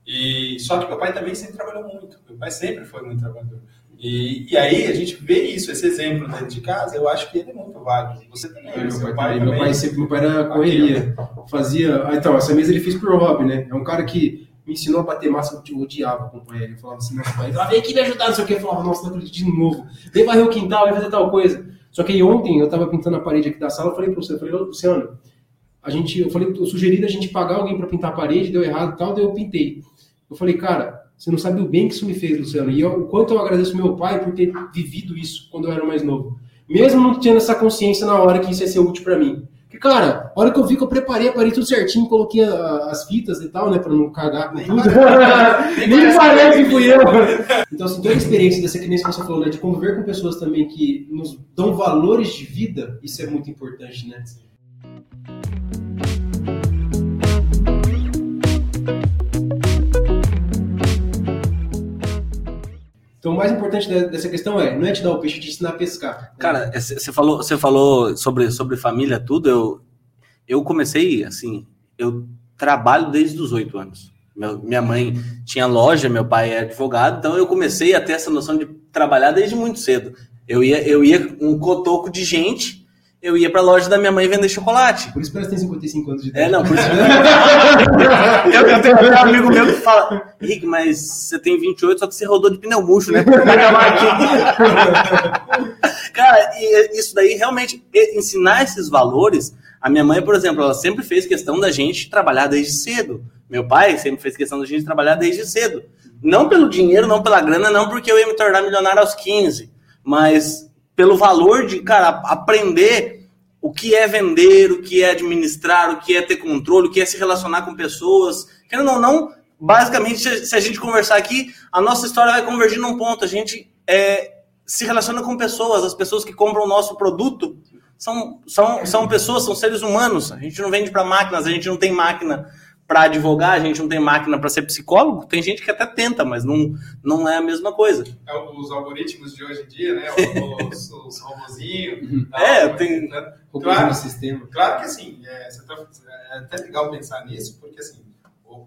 E só que meu pai também sempre trabalhou muito. Meu pai sempre foi muito trabalhador. E, e aí a gente vê isso, esse exemplo dentro de casa. Eu acho que ele é muito válido. Você também. É, meu, pai, pai também. meu pai sempre, meu pai era correria. Fazia. Ah, então essa mesa ele fez por hobby, né? É um cara que me ensinou a bater massa, eu odiava acompanhar ele. Eu falava assim, nossa, pai, vem aqui me ajudar, não sei o que. Eu falava, nossa, não acredito de novo. Vem varrer o quintal, vai fazer tal coisa. Só que ontem eu tava pintando a parede aqui da sala, eu falei para você, eu falei, Luciano, a gente, eu falei, eu sugeri a gente pagar alguém para pintar a parede, deu errado e tal, daí eu pintei. Eu falei, cara, você não sabe o bem que isso me fez, Luciano. E eu, o quanto eu agradeço meu pai por ter vivido isso quando eu era mais novo. Mesmo não tendo essa consciência na hora que isso ia ser útil para mim. Cara, a hora que eu vi que eu preparei a parede tudo certinho, coloquei a, as fitas e tal, né, pra não cagar com tudo. Nem parece que fui eu. Então, assim, toda a experiência dessa que nem você falou, né, de conviver com pessoas também que nos dão valores de vida, isso é muito importante, né? Então, o mais importante dessa questão é, não é te dar o peixe, é te ensinar a pescar. Cara, você falou, você falou sobre, sobre família, tudo. Eu, eu comecei, assim, eu trabalho desde os oito anos. Meu, minha mãe tinha loja, meu pai é advogado, então eu comecei a ter essa noção de trabalhar desde muito cedo. Eu ia, eu ia um cotoco de gente, eu ia pra loja da minha mãe vender chocolate. Por isso que ela tem 55 anos de idade. É, não, por isso. eu, eu tenho um amigo meu que fala, Rick, mas você tem 28, só que você rodou de pneu murcho, né? Cara, e isso daí realmente, ensinar esses valores. A minha mãe, por exemplo, ela sempre fez questão da gente trabalhar desde cedo. Meu pai sempre fez questão da gente trabalhar desde cedo. Não pelo dinheiro, não pela grana, não porque eu ia me tornar milionário aos 15, mas pelo valor de, cara, aprender o que é vender, o que é administrar, o que é ter controle, o que é se relacionar com pessoas. Querendo ou não, basicamente, se a gente conversar aqui, a nossa história vai convergir num ponto. A gente é, se relaciona com pessoas, as pessoas que compram o nosso produto são, são, são pessoas, são seres humanos. A gente não vende para máquinas, a gente não tem máquina para advogar, a gente não tem máquina para ser psicólogo, tem gente que até tenta, mas não, não é a mesma coisa. É, os algoritmos de hoje em dia, né? Os, os robozinhos. Uhum. é, tem. Né? Claro, sistema. claro que assim, é, tá, é até legal pensar nisso, porque assim,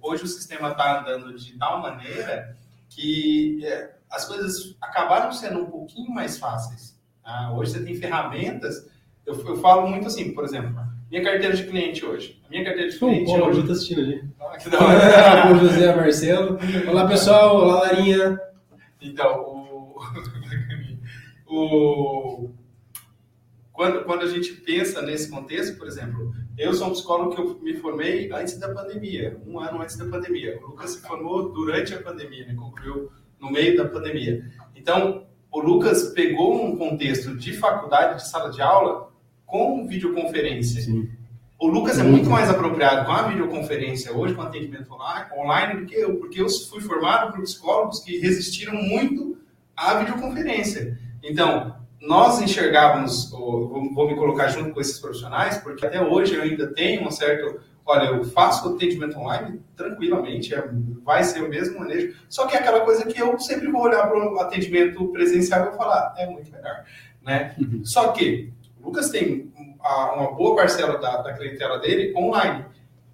hoje o sistema está andando de tal maneira que é, as coisas acabaram sendo um pouquinho mais fáceis. Tá? Hoje você tem ferramentas. Eu, eu falo muito assim, por exemplo, minha carteira de cliente hoje. A minha carteira de cliente Pô, hoje... está assistindo ali. Ah, que da hora. o José Marcelo. Olá, pessoal. Olá, Larinha. Então, o... o... Quando, quando a gente pensa nesse contexto, por exemplo, eu sou um psicólogo que eu me formei antes da pandemia, um ano antes da pandemia. O Lucas se formou durante a pandemia, né? concluiu no meio da pandemia. Então, o Lucas pegou um contexto de faculdade, de sala de aula, com videoconferência. Sim. O Lucas é muito mais apropriado com a videoconferência hoje, com atendimento online, do que eu, porque eu fui formado por psicólogos que resistiram muito à videoconferência. Então, nós enxergávamos, vou me colocar junto com esses profissionais, porque até hoje eu ainda tenho um certo. Olha, eu faço atendimento online tranquilamente, é, vai ser o mesmo manejo, só que é aquela coisa que eu sempre vou olhar para o atendimento presencial e vou falar, é muito melhor. Né? Uhum. Só que Lucas tem uma boa parcela da, da clientela dele online.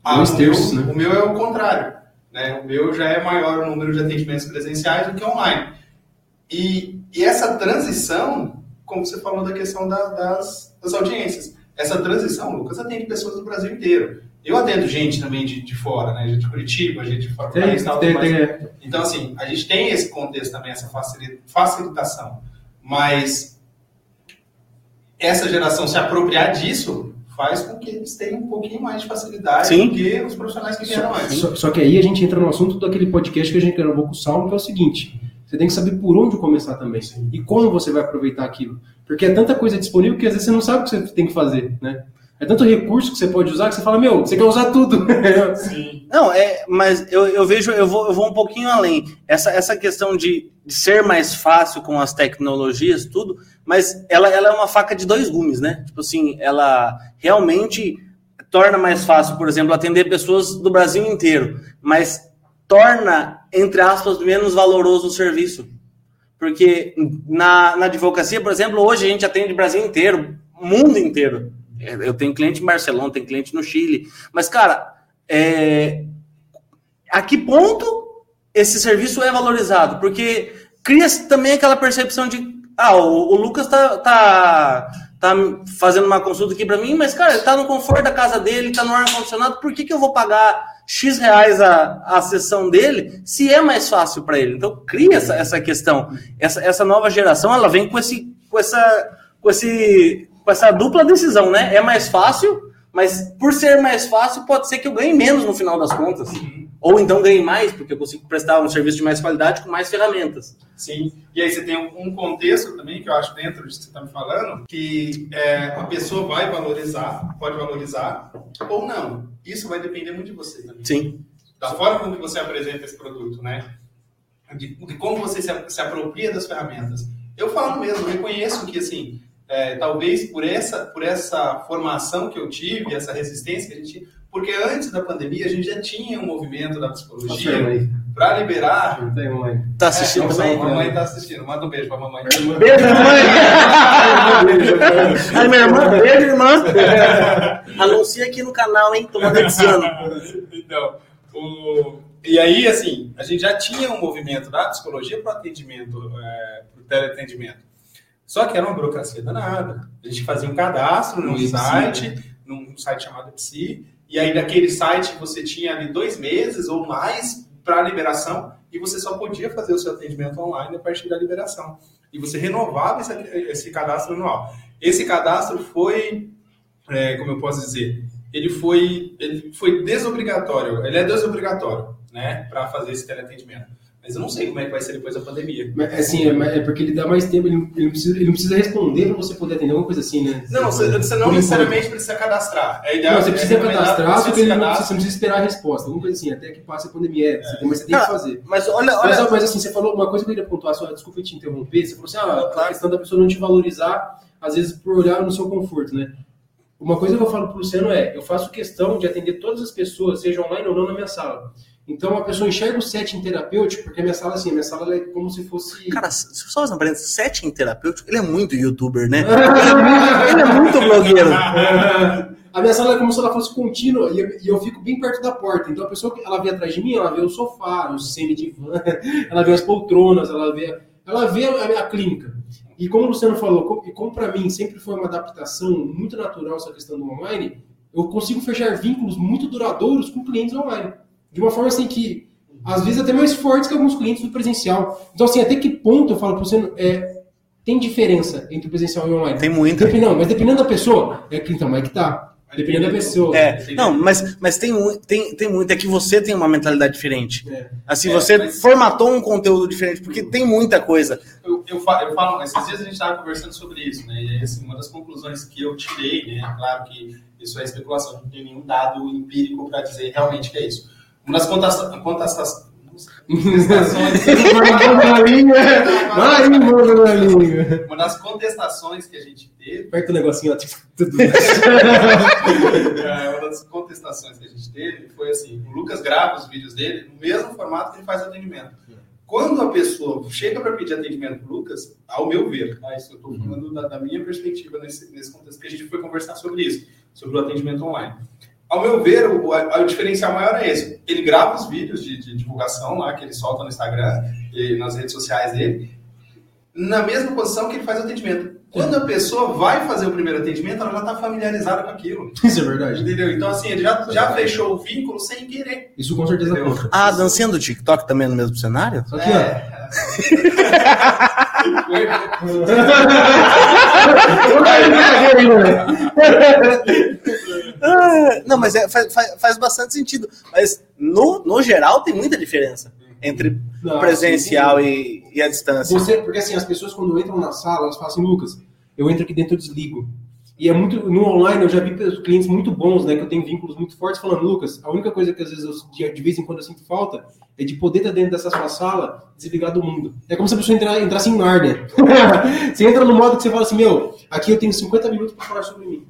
Ah, o, meu, né? o meu é o contrário. Né? O meu já é maior o número de atendimentos presenciais do que online. E, e essa transição, como você falou da questão da, das, das audiências, essa transição, Lucas atende pessoas do Brasil inteiro. Eu atendo gente também de, de fora, né? Gente de Curitiba, gente de fora do país. Tal, tem, tem, Então, assim, a gente tem esse contexto também, essa facilitação. Mas essa geração se apropriar disso faz com que eles tenham um pouquinho mais de facilidade Sim. do que os profissionais que vieram antes. Só, só, que aí a gente entra no assunto daquele podcast que a gente gravou com o Salmo, que é o seguinte: você tem que saber por onde começar também Sim. e como você vai aproveitar aquilo. Porque é tanta coisa disponível que às vezes você não sabe o que você tem que fazer, né? É tanto recurso que você pode usar que você fala, meu, você quer usar tudo. Sim. Não, é, mas eu, eu vejo, eu vou, eu vou um pouquinho além. Essa, essa questão de, de ser mais fácil com as tecnologias, tudo, mas ela, ela é uma faca de dois gumes, né? Tipo assim, ela realmente torna mais fácil, por exemplo, atender pessoas do Brasil inteiro, mas torna, entre aspas, menos valoroso o serviço. Porque na, na advocacia, por exemplo, hoje a gente atende o Brasil inteiro, mundo inteiro. Eu tenho cliente em Barcelona, tenho cliente no Chile. Mas, cara, é... a que ponto esse serviço é valorizado? Porque cria também aquela percepção de ah, o, o Lucas tá, tá, tá fazendo uma consulta aqui para mim, mas, cara, ele tá no conforto da casa dele, tá no ar-condicionado, por que, que eu vou pagar X reais a, a sessão dele se é mais fácil para ele? Então, cria essa, essa questão. Essa, essa nova geração, ela vem com, esse, com, essa, com, esse, com essa dupla decisão, né? É mais fácil, mas por ser mais fácil, pode ser que eu ganhe menos no final das contas. Ou então ganhe mais, porque eu consigo prestar um serviço de mais qualidade com mais ferramentas. Sim. E aí você tem um contexto também, que eu acho dentro disso que você está me falando, que é, a pessoa vai valorizar, pode valorizar, ou não. Isso vai depender muito de você também. Sim. Da forma como você apresenta esse produto, né? De, de como você se, se, apropria das ferramentas. Eu falo mesmo, reconheço que, assim, é, talvez por essa, por essa formação que eu tive, essa resistência que a gente Porque antes da pandemia a gente já tinha um movimento da psicologia para liberar. mãe. Tá assistindo é, também? Mamãe tá assistindo. Manda um beijo pra mamãe. Beijo, mamãe! Ai, minha irmã, beijo, irmã. Anuncia aqui no canal, hein? Tô monetizando. então, o... e aí, assim, a gente já tinha um movimento da psicologia para atendimento, é, para o teleatendimento. Só que era uma burocracia danada. A gente fazia um cadastro num site, num site chamado Psi, e aí naquele site você tinha ali dois meses ou mais para liberação e você só podia fazer o seu atendimento online a partir da liberação. E você renovava esse, esse cadastro anual. Esse cadastro foi, é, como eu posso dizer, ele foi, ele foi desobrigatório, ele é desobrigatório, né, para fazer esse teleatendimento. Mas eu não sei como é que vai ser depois da pandemia. Mas, assim, é, é porque ele dá mais tempo, ele, ele, não, precisa, ele não precisa responder para você poder atender alguma coisa assim, né? Não, você, você não necessariamente precisa cadastrar. É ideal, não, você precisa é cadastrar, só que ele não precisa, você não precisa esperar a resposta. Alguma coisa assim, até que passe a pandemia. É, você tem, mas você tem que fazer. Mas olha, olha... Mas, mas, assim, você falou uma coisa que eu queria pontuar, só, desculpa te interromper. Você falou assim, ah, a questão da pessoa não te valorizar, às vezes por olhar no seu conforto, né? Uma coisa que eu falo para o Luciano é, eu faço questão de atender todas as pessoas, seja online ou não, na minha sala. Então a pessoa enxerga o setting terapêutico, porque a minha sala, assim, a minha sala é como se fosse. Cara, só fazer um parênteses, setting terapêutico, ele é muito youtuber, né? ele, é muito, blogueiro. a minha sala é como se ela fosse contínua e eu, e eu, fico bem perto da porta. Então a pessoa ela vê atrás de mim, ela vê o sofá, o semi-divã, ela vê as poltronas, ela vê, ela vê a, a clínica. E como o Luciano falou, e como para mim sempre foi uma adaptação muito natural essa questão do online, eu consigo fechar vínculos muito duradouros com clientes online de uma forma assim que, às vezes, até mais fortes que alguns clientes do presencial. Então, assim, até que ponto eu falo para você, é, tem diferença entre presencial e online? Tem muita. Não, mas dependendo da pessoa, é que então, é que tá. Dependendo da pessoa. É, não, mas, mas tem, tem, tem muito. É que você tem uma mentalidade diferente. É. Assim, é, você mas... formatou um conteúdo diferente, porque tem muita coisa. Eu, eu, falo, eu falo, esses dias a gente estava conversando sobre isso, né? E assim, uma das conclusões que eu tirei, né? Claro que isso é especulação, não tem nenhum dado empírico para dizer realmente que é isso. Uma das contestações. Uma das contestações que a gente teve. Aperta o negocinho, ó. é, uma das contestações que a gente teve foi assim: o Lucas grava os vídeos dele no mesmo formato que ele faz atendimento. Quando a pessoa chega para pedir atendimento para o Lucas, ao meu ver, tá? isso eu estou falando da, da, minha perspectiva nesse, nesse contexto, que a gente foi conversar sobre isso, sobre o atendimento online. Ao meu ver, o, o, diferencial maior é esse. Ele grava os vídeos de, de, divulgação lá, que ele solta no Instagram e nas redes sociais dele, na mesma posição que ele faz o atendimento. Quando a pessoa vai fazer o primeiro atendimento, ela já está familiarizada com aquilo. Isso é verdade. Entendeu? Então, assim, ele já, já fechou o vínculo sem querer. Isso com certeza conta. Ah, a dancinha do TikTok também é no mesmo cenário? Só que, é. ó. Não, mas é, faz, faz bastante sentido. Mas, no, no geral, tem muita diferença entre o presencial e, e, a distância. Você, porque assim, as pessoas quando entram na sala, elas falam assim, Lucas, eu entro aqui dentro e desligo. E é muito. No online eu já vi clientes muito bons, né? Que eu tenho vínculos muito fortes falando, Lucas, a única coisa que às vezes eu, de vez em quando eu sinto falta é de poder estar dentro dessa sua sala, desligar do mundo. É como se a pessoa entrar, entrasse em Nárnia. você entra no modo que você fala assim, meu, aqui eu tenho 50 minutos para falar sobre mim.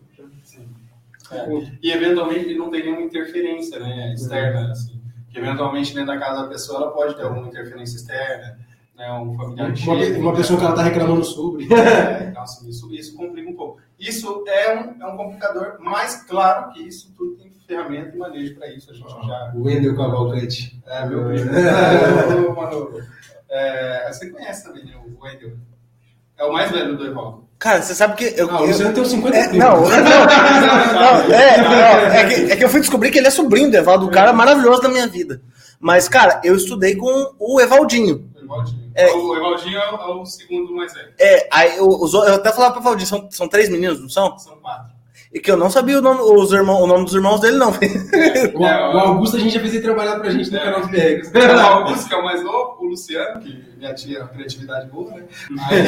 É. E eventualmente não tem nenhuma interferência né, externa, assim. Que eventualmente dentro da casa da pessoa ela pode ter alguma interferência externa né, um familiar uma, uma pessoa que ela está reclamando sobre. É, então, assim, isso, isso complica um pouco. Isso é um, é um complicador, mas claro que isso tudo tem ferramenta e manejo para isso. A gente ah, já... O Wendel Cavalcante. É, meu primo. É, mano, é, você conhece também né, o Wendel. É o mais velho do Evaldo. Cara, você sabe que. Eu, não, você não tem 50 é, não, não, não, é, não, é, que, é que eu fui descobrir que ele é sobrinho do Evaldo, o cara maravilhoso da minha vida. Mas, cara, eu estudei com o Evaldinho. Evaldinho. É, o Evaldinho é o, é o, segundo mais velho. É, aí eu, eu até falava pro Evaldinho, são, são três meninos, não são? São quatro. E que eu não sabia o nome, os irmãos, o nome dos irmãos dele, não. o, o Augusto a gente já fez ele trabalhar pra gente no é, canal dos BRs. O Augusto, que é o mais novo, o Luciano, que minha tia é criatividade boa, né? Aí,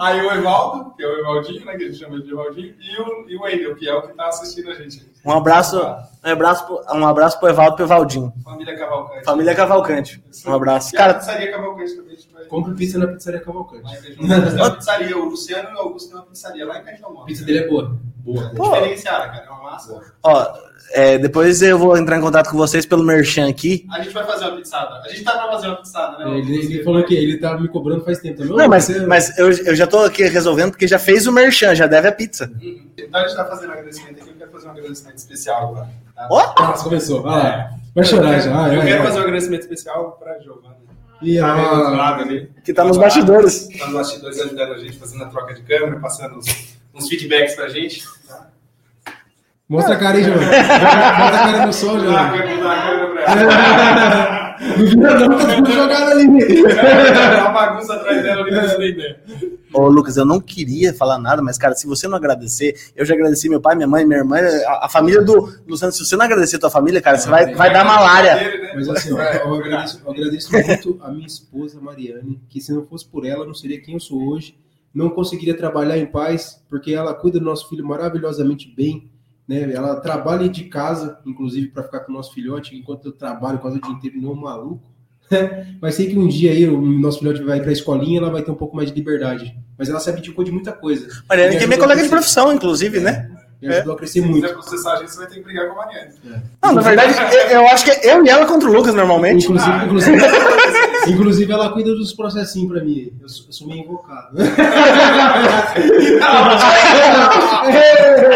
aí, o Evaldo, que é o Evaldinho, né? Que a gente chama de Evaldinho, e o, e o Wendel, que é o que tá assistindo a gente. Um abraço, um abraço, um abraço pro Evaldo e pro Evaldinho. Família Cavalcante. Família Cavalcante. Um abraço. E Cara, a pizzaria Cavalcante também. Compre pizza na pizzaria Cavalcante. Mas, pizzaria, o Luciano e o Augusto tem uma pizzaria lá em A pizza dele é boa. Boa. Pô. Diferenciada, cara. É uma massa. Ó, é, depois eu vou entrar em contato com vocês pelo Merchan aqui. A gente vai fazer uma pizzada. A gente tá pra fazer uma pizzada, né? Ele, ele falou que ele tá me cobrando faz tempo também. Não, mas, você... mas eu, eu já tô aqui resolvendo porque já fez o Merchan, já deve a pizza. Uhum. Então a gente tá fazendo um agradecimento aqui. Eu quero fazer um agradecimento especial agora. Tá? Ó! Oh? começou. Vai lá. É. Vai chorar já. Ah, eu é, quero é. fazer um agradecimento especial pra Giovanna. E a... Tá ali. Que tá nos bastidores. Tá nos bastidores ajudando a gente, fazendo a troca de câmera, passando uns, uns feedbacks pra gente. Mostra a cara aí, João. Bota a cara no sol, João. Não vira não, tá tudo jogado ali. uma bagunça atrás dela ali, não tem ideia. Ô, Lucas, eu não queria falar nada, mas, cara, se você não agradecer, eu já agradeci meu pai, minha mãe, minha irmã, a, a família do Luciano. Se você não agradecer a tua família, cara, você vai, vai dar malária. Mas assim, eu agradeço, eu agradeço muito a minha esposa, Mariane, que se não fosse por ela, não seria quem eu sou hoje. Não conseguiria trabalhar em paz, porque ela cuida do nosso filho maravilhosamente bem né? Ela trabalha de casa, inclusive, para ficar com o nosso filhote, enquanto eu trabalho quase o dia inteiro, não maluco. Mas sei que um dia aí o nosso filhote vai para a escolinha, ela vai ter um pouco mais de liberdade. Mas ela se abdicou de muita coisa. Mariana, que é minha colega de profissão, inclusive, né? Me ajudou é. a crescer muito. Se quiser processar a gente, você vai ter que brigar com a Mariana. É. Não, na verdade, eu acho que é eu e ela contra o Lucas, normalmente. Inclusive, ah, inclusive, inclusive ela cuida dos processinhos pra mim. Eu sou, eu sou meio invocado.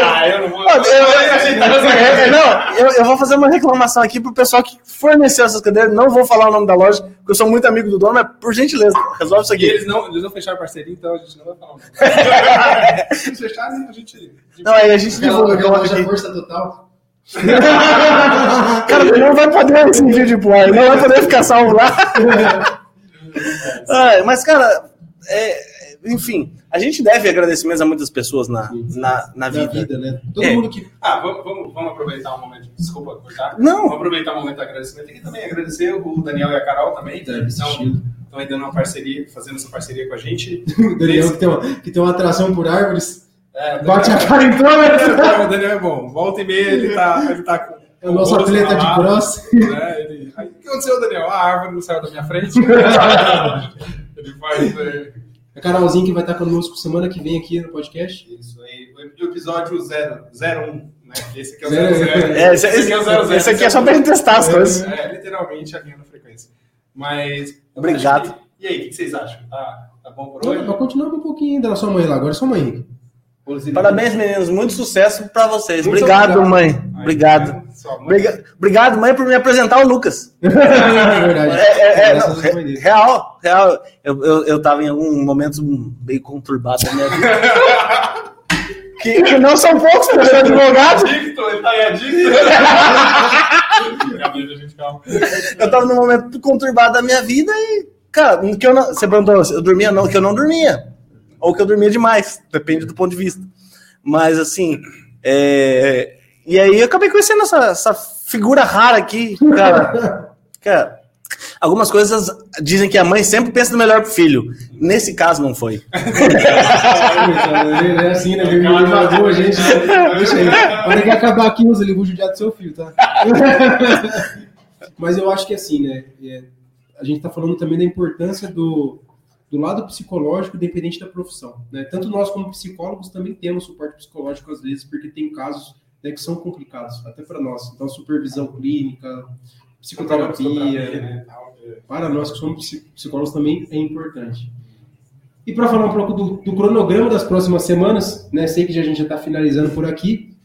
ah, eu não vou. Não, eu, vou fazer uma reclamação aqui pro pessoal que forneceu essas cadeiras. Não vou falar o nome da loja, porque eu sou muito amigo do dono, mas por gentileza, resolve isso aqui. E eles não, eles não fecharam parceria, então a gente não vai falar. Se eles fecharem, a gente. Não, aí a gente divulga. Aquela loja força total. Cara, não vai poder esse vídeo pro ar, não vai poder ficar salvo lá. ah, mas, cara, é, enfim, a gente deve agradecimentos a muitas pessoas na, na, na vida. vida né? Todo é. mundo que. Ah, vamos, vamos, vamos aproveitar um momento. Desculpa cortar. Não. Vamos aproveitar um momento de agradecimento aqui também. Agradecer o Daniel e a Carol também. Deve estão, estão aí dando uma parceria, fazendo essa parceria com a gente. o Daniel que tem, uma, que tem uma atração por árvores. É, Bate a cara em toda. O Daniel é bom. Volta e meia ele tá, ele tá com. É o nosso atleta de cross. É, ele... Aí, o que aconteceu, Daniel? A árvore não saiu da minha frente. ele faz. É... A Carolzinha que vai estar conosco semana que vem aqui no podcast. Isso aí. O episódio 01. Né? Esse aqui é o 00. É, esse, esse, esse, aqui é o 00. Esse aqui é só pra gente testar as coisas. É, literalmente a linha da frequência. Mas. Obrigado. Que... E aí, o que vocês acham? Tá, tá bom por hoje? Mas continua um pouquinho ainda na sua mãe lá. Agora é sua mãe. Parabéns, meninos. Muito sucesso para vocês. Obrigado, obrigado, mãe. Obrigado. Obrigado. Obrigado, mãe, por me apresentar o Lucas. é verdade. É, é, é, não, real, real. Eu, eu, eu tava em algum momento meio conturbado da minha vida. que, que, não são poucos para ser advogado. Adicto, ele tá adicto. eu tava num momento conturbado da minha vida e, cara, que eu não, você perguntou, eu dormia não, que eu não dormia ou que eu dormia demais, depende do ponto de vista. Mas assim, é... e aí eu acabei conhecendo essa, essa figura rara aqui, cara. cara. Algumas coisas dizem que a mãe sempre pensa no melhor pro filho. Nesse caso, não foi. é assim, né? A gente. Aí. Quando ele acabar aqui, ele vou judiar do seu filho, tá? Mas eu acho que assim, né? É, a gente tá falando também da importância do, do lado psicológico, independente da profissão. Né? Tanto nós, como psicólogos, também temos suporte psicológico às vezes, porque tem casos né, que são complicados, até para nós. Então, supervisão clínica, psicoterapia, né? para nós que somos psicólogos também é importante. E para falar um pouco do, do, cronograma das próximas semanas, né, sei que já, a gente já está finalizando por aqui.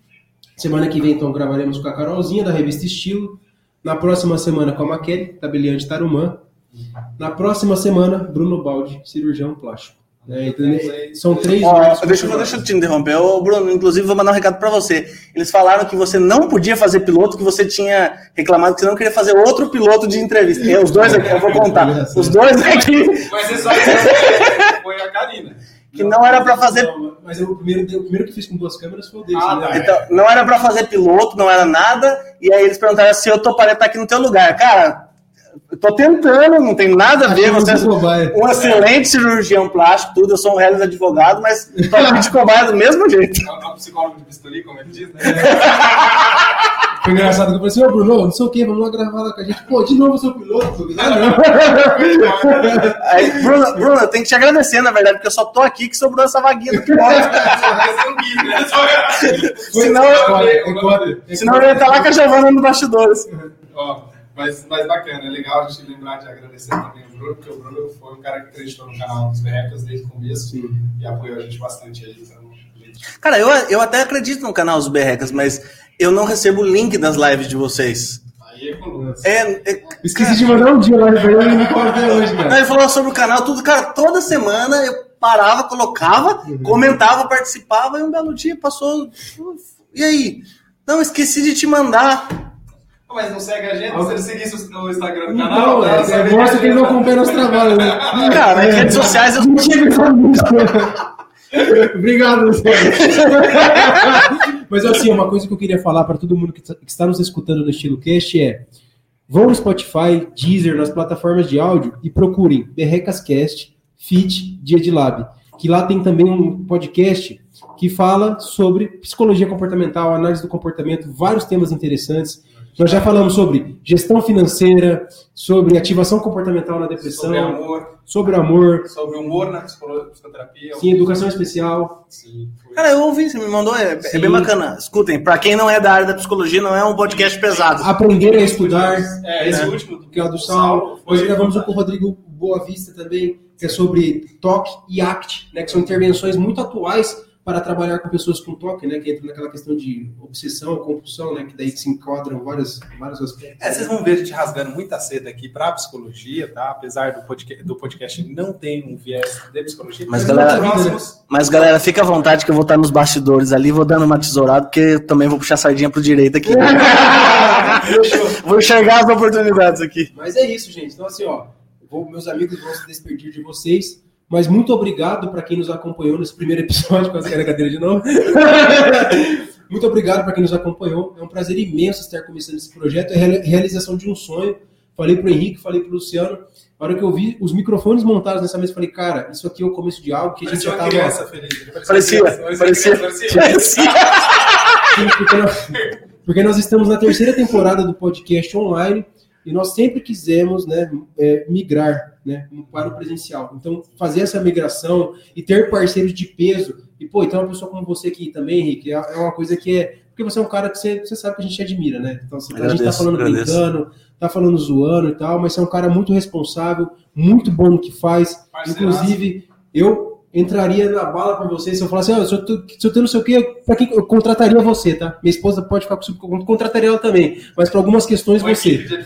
Semana que vem, então, gravaremos com a Carolzinha, da revista Estilo. Na próxima semana, com a Maquele, da Beliante Tarumã. Na próxima semana, Bruno Baldi, cirurgião plástico. É, são três. Oh, deixa, eu, deixa eu te interromper. Ô, Bruno, inclusive, vou mandar um recado para você. Eles falaram que você não podia fazer piloto, que você tinha reclamado que você não queria fazer outro piloto de entrevista. E os dois aqui, eu vou contar. Os dois aqui. Mas isso foi a Karina. Que não era para fazer. Mas eu, o, primeiro, o primeiro que fiz com duas câmeras foi o deles. Ah, né? tá. Então, não era para fazer piloto, não era nada. E aí eles perguntaram se eu toparia estar aqui no teu lugar. Cara, tô tentando, não tem nada a ver. Você é um excelente cirurgião plástico, tudo. Eu sou um real advogado, mas tô de cobaia do mesmo jeito. É um psicólogo de bisturi, como ele diz, né? Foi engraçado que eu falei assim, ô Bruno, não sei o que, vamos lá gravar lá com a gente. Pô, de novo eu sou piloto. Não. Aí, Bruno, Bruno, eu tenho que te agradecer, na verdade, porque eu só tô aqui que sobrou essa vaguinha do piloto. senão, eu, senão eu ia estar lá com a Giovana no bastidores. Ó, mas, mas bacana, é legal a gente lembrar de agradecer também o Bruno, porque o Bruno foi um cara que acreditou no canal dos Berrecas desde o começo Sim. e apoiou a gente bastante aí. Então, gente... Cara, eu, eu até acredito no canal dos Berrecas, mas eu não recebo o link das lives de vocês. Aí é coluna. É, é, Esqueci cara, de mandar um dia lá pra ele não pode hoje, cara. Ele falou sobre o canal, tudo, cara, toda semana eu parava, colocava, uhum. comentava, participava, e um belo dia passou. E aí? Não, esqueci de te mandar. Mas não segue a gente? Se ele seguisse no Instagram do canal, não, é, é, mostra que ele não acompanha nosso trabalho, né? Cara, em redes sociais eu não tive Obrigado, Mas assim, uma coisa que eu queria falar para todo mundo que está nos escutando no Estilo Cast é: vão no Spotify, Deezer, nas plataformas de áudio e procurem Berrecas Cast, Fit, Dia de Lab. Que lá tem também um podcast que fala sobre psicologia comportamental, análise do comportamento, vários temas interessantes. Nós já falamos sobre gestão financeira, sobre ativação comportamental na depressão, sobre amor, sobre amor, sobre humor na psicoterapia. Sim, educação especial. Sim. Cara, eu ouvi, você me mandou, é, é bem bacana. Escutem, para quem não é da área da psicologia, não é um podcast pesado. Aprender a estudar. É, esse né? último, que é o do Saulo. Hoje gravamos um com o Rodrigo Boa Vista também, que é sobre toque e act, né, que são intervenções muito atuais para trabalhar com pessoas com toque, né, que entra naquela questão de obsessão, compulsão, né, que daí se enquadram vários, vários aspectos. É, vocês vão ver a gente rasgando muita seda aqui para a psicologia, tá? Apesar do podcast, do podcast não ter um viés de psicologia. Mas, galera, próximos... mas galera, fica à vontade que eu vou estar nos bastidores ali, vou dando uma tesourada, porque também vou puxar a sardinha pro direito aqui. vou enxergar as oportunidades aqui. Mas é isso, gente. Então, assim, ó, vou, meus amigos vão se despedir de vocês. Mas muito obrigado para quem nos acompanhou nesse primeiro episódio, quase que era cadeira de novo. muito obrigado para quem nos acompanhou. É um prazer imenso estar começando esse projeto. É a realização de um sonho. Falei para o Henrique, falei para o Luciano. A hora que eu vi os microfones montados nessa mesa, falei, cara, isso aqui é o começo de algo que a gente já estava. Criança, parecia, parecia, parecia. parecia. porque, nós, porque nós estamos na terceira temporada do podcast online e nós sempre quisemos né, é, migrar né, para o presencial. Então, fazer essa migração e ter parceiros de peso. E, pô, então uma pessoa como você aqui também, Henrique, é, é uma coisa que é. Porque você é um cara que você, você sabe que a gente admira, né? Então, assim, agradeço, a gente tá falando agradeço. brincando, tá falando zoando e tal, mas você é um cara muito responsável, muito bom no que faz. Inclusive, eu entraria na bala com você se eu falasse, oh, se, eu tô, se eu tenho não sei o que, para quem eu contrataria você, tá? Minha esposa pode ficar com contrataria ela também, mas para algumas questões você.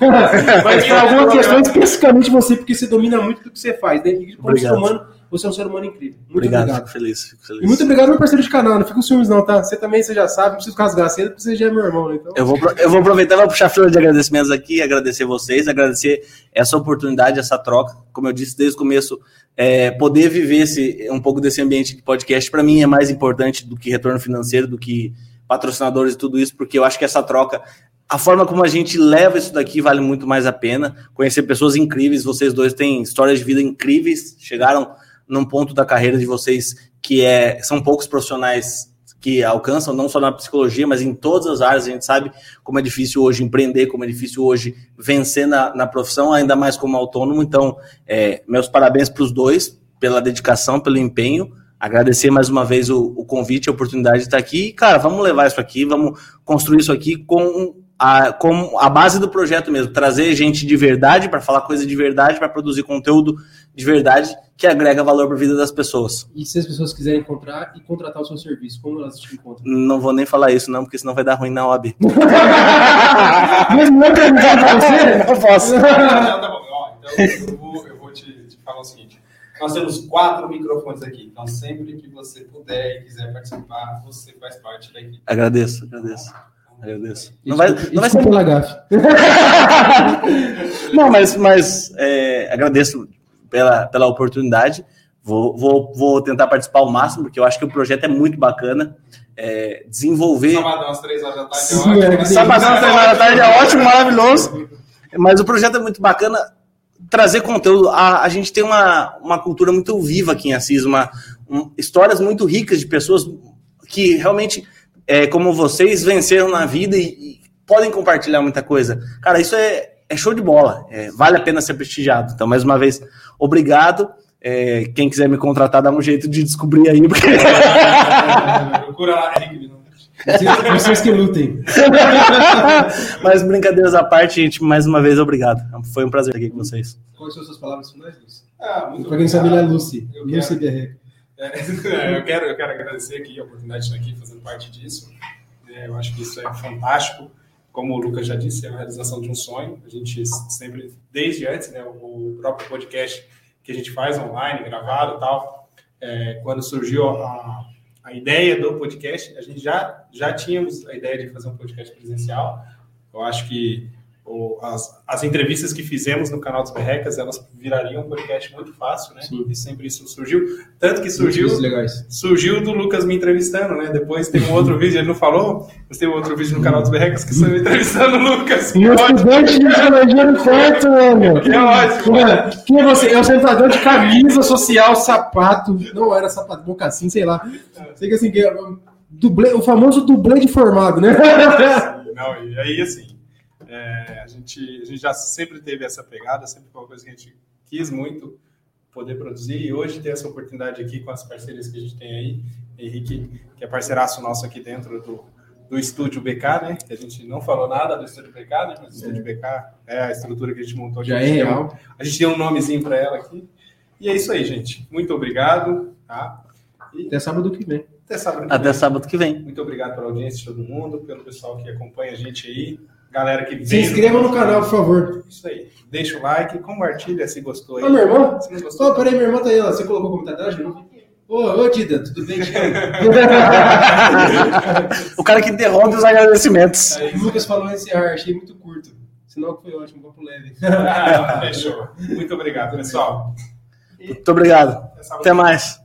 mas para algumas questões especificamente você, porque você domina muito do que você faz, né? E como ser humano, você é um ser humano incrível. Muito obrigado. obrigado. Fico feliz, fico feliz. E muito obrigado, meu parceiro de canal. Não fica com ciúmes, não, tá? Você também, você já sabe, não precisa rasgar cedo, porque você já é meu irmão, então. Eu vou, eu vou aproveitar e vou puxar a fila de agradecimentos aqui, agradecer vocês, agradecer essa oportunidade, essa troca. Como eu disse desde o começo, é, poder viver esse, um pouco desse ambiente de podcast, para mim, é mais importante do que retorno financeiro, do que patrocinadores e tudo isso, porque eu acho que essa troca, a forma como a gente leva isso daqui vale muito mais a pena. Conhecer pessoas incríveis, vocês dois têm histórias de vida incríveis, chegaram num ponto da carreira de vocês que é, são poucos profissionais que alcançam, não só na psicologia, mas em todas as áreas. A gente sabe como é difícil hoje empreender, como é difícil hoje vencer na, na profissão, ainda mais como autônomo. Então, é, meus parabéns para os dois pela dedicação, pelo empenho. Agradecer mais uma vez o, o convite, a oportunidade de estar aqui. E, cara, vamos levar isso aqui, vamos construir isso aqui com a, com a base do projeto mesmo, trazer gente de verdade para falar coisa de verdade, para produzir conteúdo de verdade que agrega valor para a vida das pessoas. E se as pessoas quiserem encontrar e contratar o seu serviço, como elas te encontram? Não vou nem falar isso, não, porque senão vai dar ruim na OAB. Mas não é para você? Não posso. Não, tá bom. Ó, então eu vou, eu vou te, te falar o seguinte. Nós temos quatro microfones aqui, então sempre que você puder e quiser participar, você faz parte da equipe. Agradeço, agradeço. Agradeço. Não vai, não vai ser não, mas, mas é, agradeço pela, pela oportunidade. Vou, vou, vou tentar participar ao máximo, porque eu acho que o projeto é muito bacana. É, desenvolver. Sabadão às três horas da tarde é ótimo. É, Sabadão às três horas da tarde é ótimo, maravilhoso. Mas o projeto é muito bacana. Trazer conteúdo. A, a gente tem uma, uma cultura muito viva aqui em Assis, uma, um, histórias muito ricas de pessoas que realmente, é, como vocês, venceram na vida e, e podem compartilhar muita coisa. Cara, isso é, é show de bola. É, vale a pena ser prestigiado. Então, mais uma vez, obrigado. É, quem quiser me contratar, dá um jeito de descobrir aí. Porque... Procura lá, Henrique. Vocês que lutem. Mas brincadeiras à parte, gente, mais uma vez, obrigado. Foi um prazer estar aqui com vocês. Quais são as suas palavras finais, Lucy? Ah, muito Pra quem sabe, ele é Lucy. Eu Lucy Berreca. É, eu, quero, eu quero agradecer aqui a oportunidade de estar aqui fazendo parte disso. É, eu acho que isso é fantástico. Como o Lucas já disse, é a realização de um sonho. A gente sempre, desde antes, né, o próprio podcast que a gente faz online, gravado e tal, é, quando surgiu a, a ideia do podcast, a gente já, já tínhamos a ideia de fazer um podcast presencial. Eu acho que as, as entrevistas que fizemos no canal dos Berrecas, elas virariam um podcast muito fácil, né? Sim. E sempre isso surgiu. Tanto que surgiu surgiu do Lucas me entrevistando, né? Depois teve um outro vídeo, ele não falou, mas teve um outro vídeo no canal dos Berrecas que saiu entrevistando o Lucas. Meu ótimo, estudante de biologia no quarto, mano. que ótimo. Mano, Quem é você? É o sentador de camisa social, sapato. Não era sapato, mocassim, sei lá. Sei que assim, que é o dublê, o famoso dublê de formado, né? Não, e aí assim, é, a, gente, a gente já sempre teve essa pegada, sempre foi uma coisa que a gente quis muito poder produzir e hoje ter essa oportunidade aqui com as parcerias que a gente tem aí. Henrique, que é parceiraço nosso aqui dentro do, do estúdio BK, né? Que a gente não falou nada do estúdio BK, né? Mas o estúdio BK é a estrutura que a gente montou. Já a é real. A gente deu um nomezinho para ela aqui. E é isso aí, gente. Muito obrigado. Tá? E Até sábado que vem. até sábado. que Até vem. sábado que vem. Muito obrigado pela audiência de todo mundo, pelo pessoal que acompanha a gente aí. Galera que Se inscreva no canal, por favor. Isso aí. Deixa o like, compartilha se gostou aí. Ô, meu irmão? Se não gostou, Ô, peraí, minha irmã tá aí, ó. Você colocou comentário dela? Ô, ô, Dida, tudo bem? O cara que interrompe os agradecimentos. aí. O Lucas falou encerrar, achei muito curto. Sinal que foi ótimo, pro leve. Ah, Fechou. Muito obrigado, pessoal. Muito obrigado. Até mais.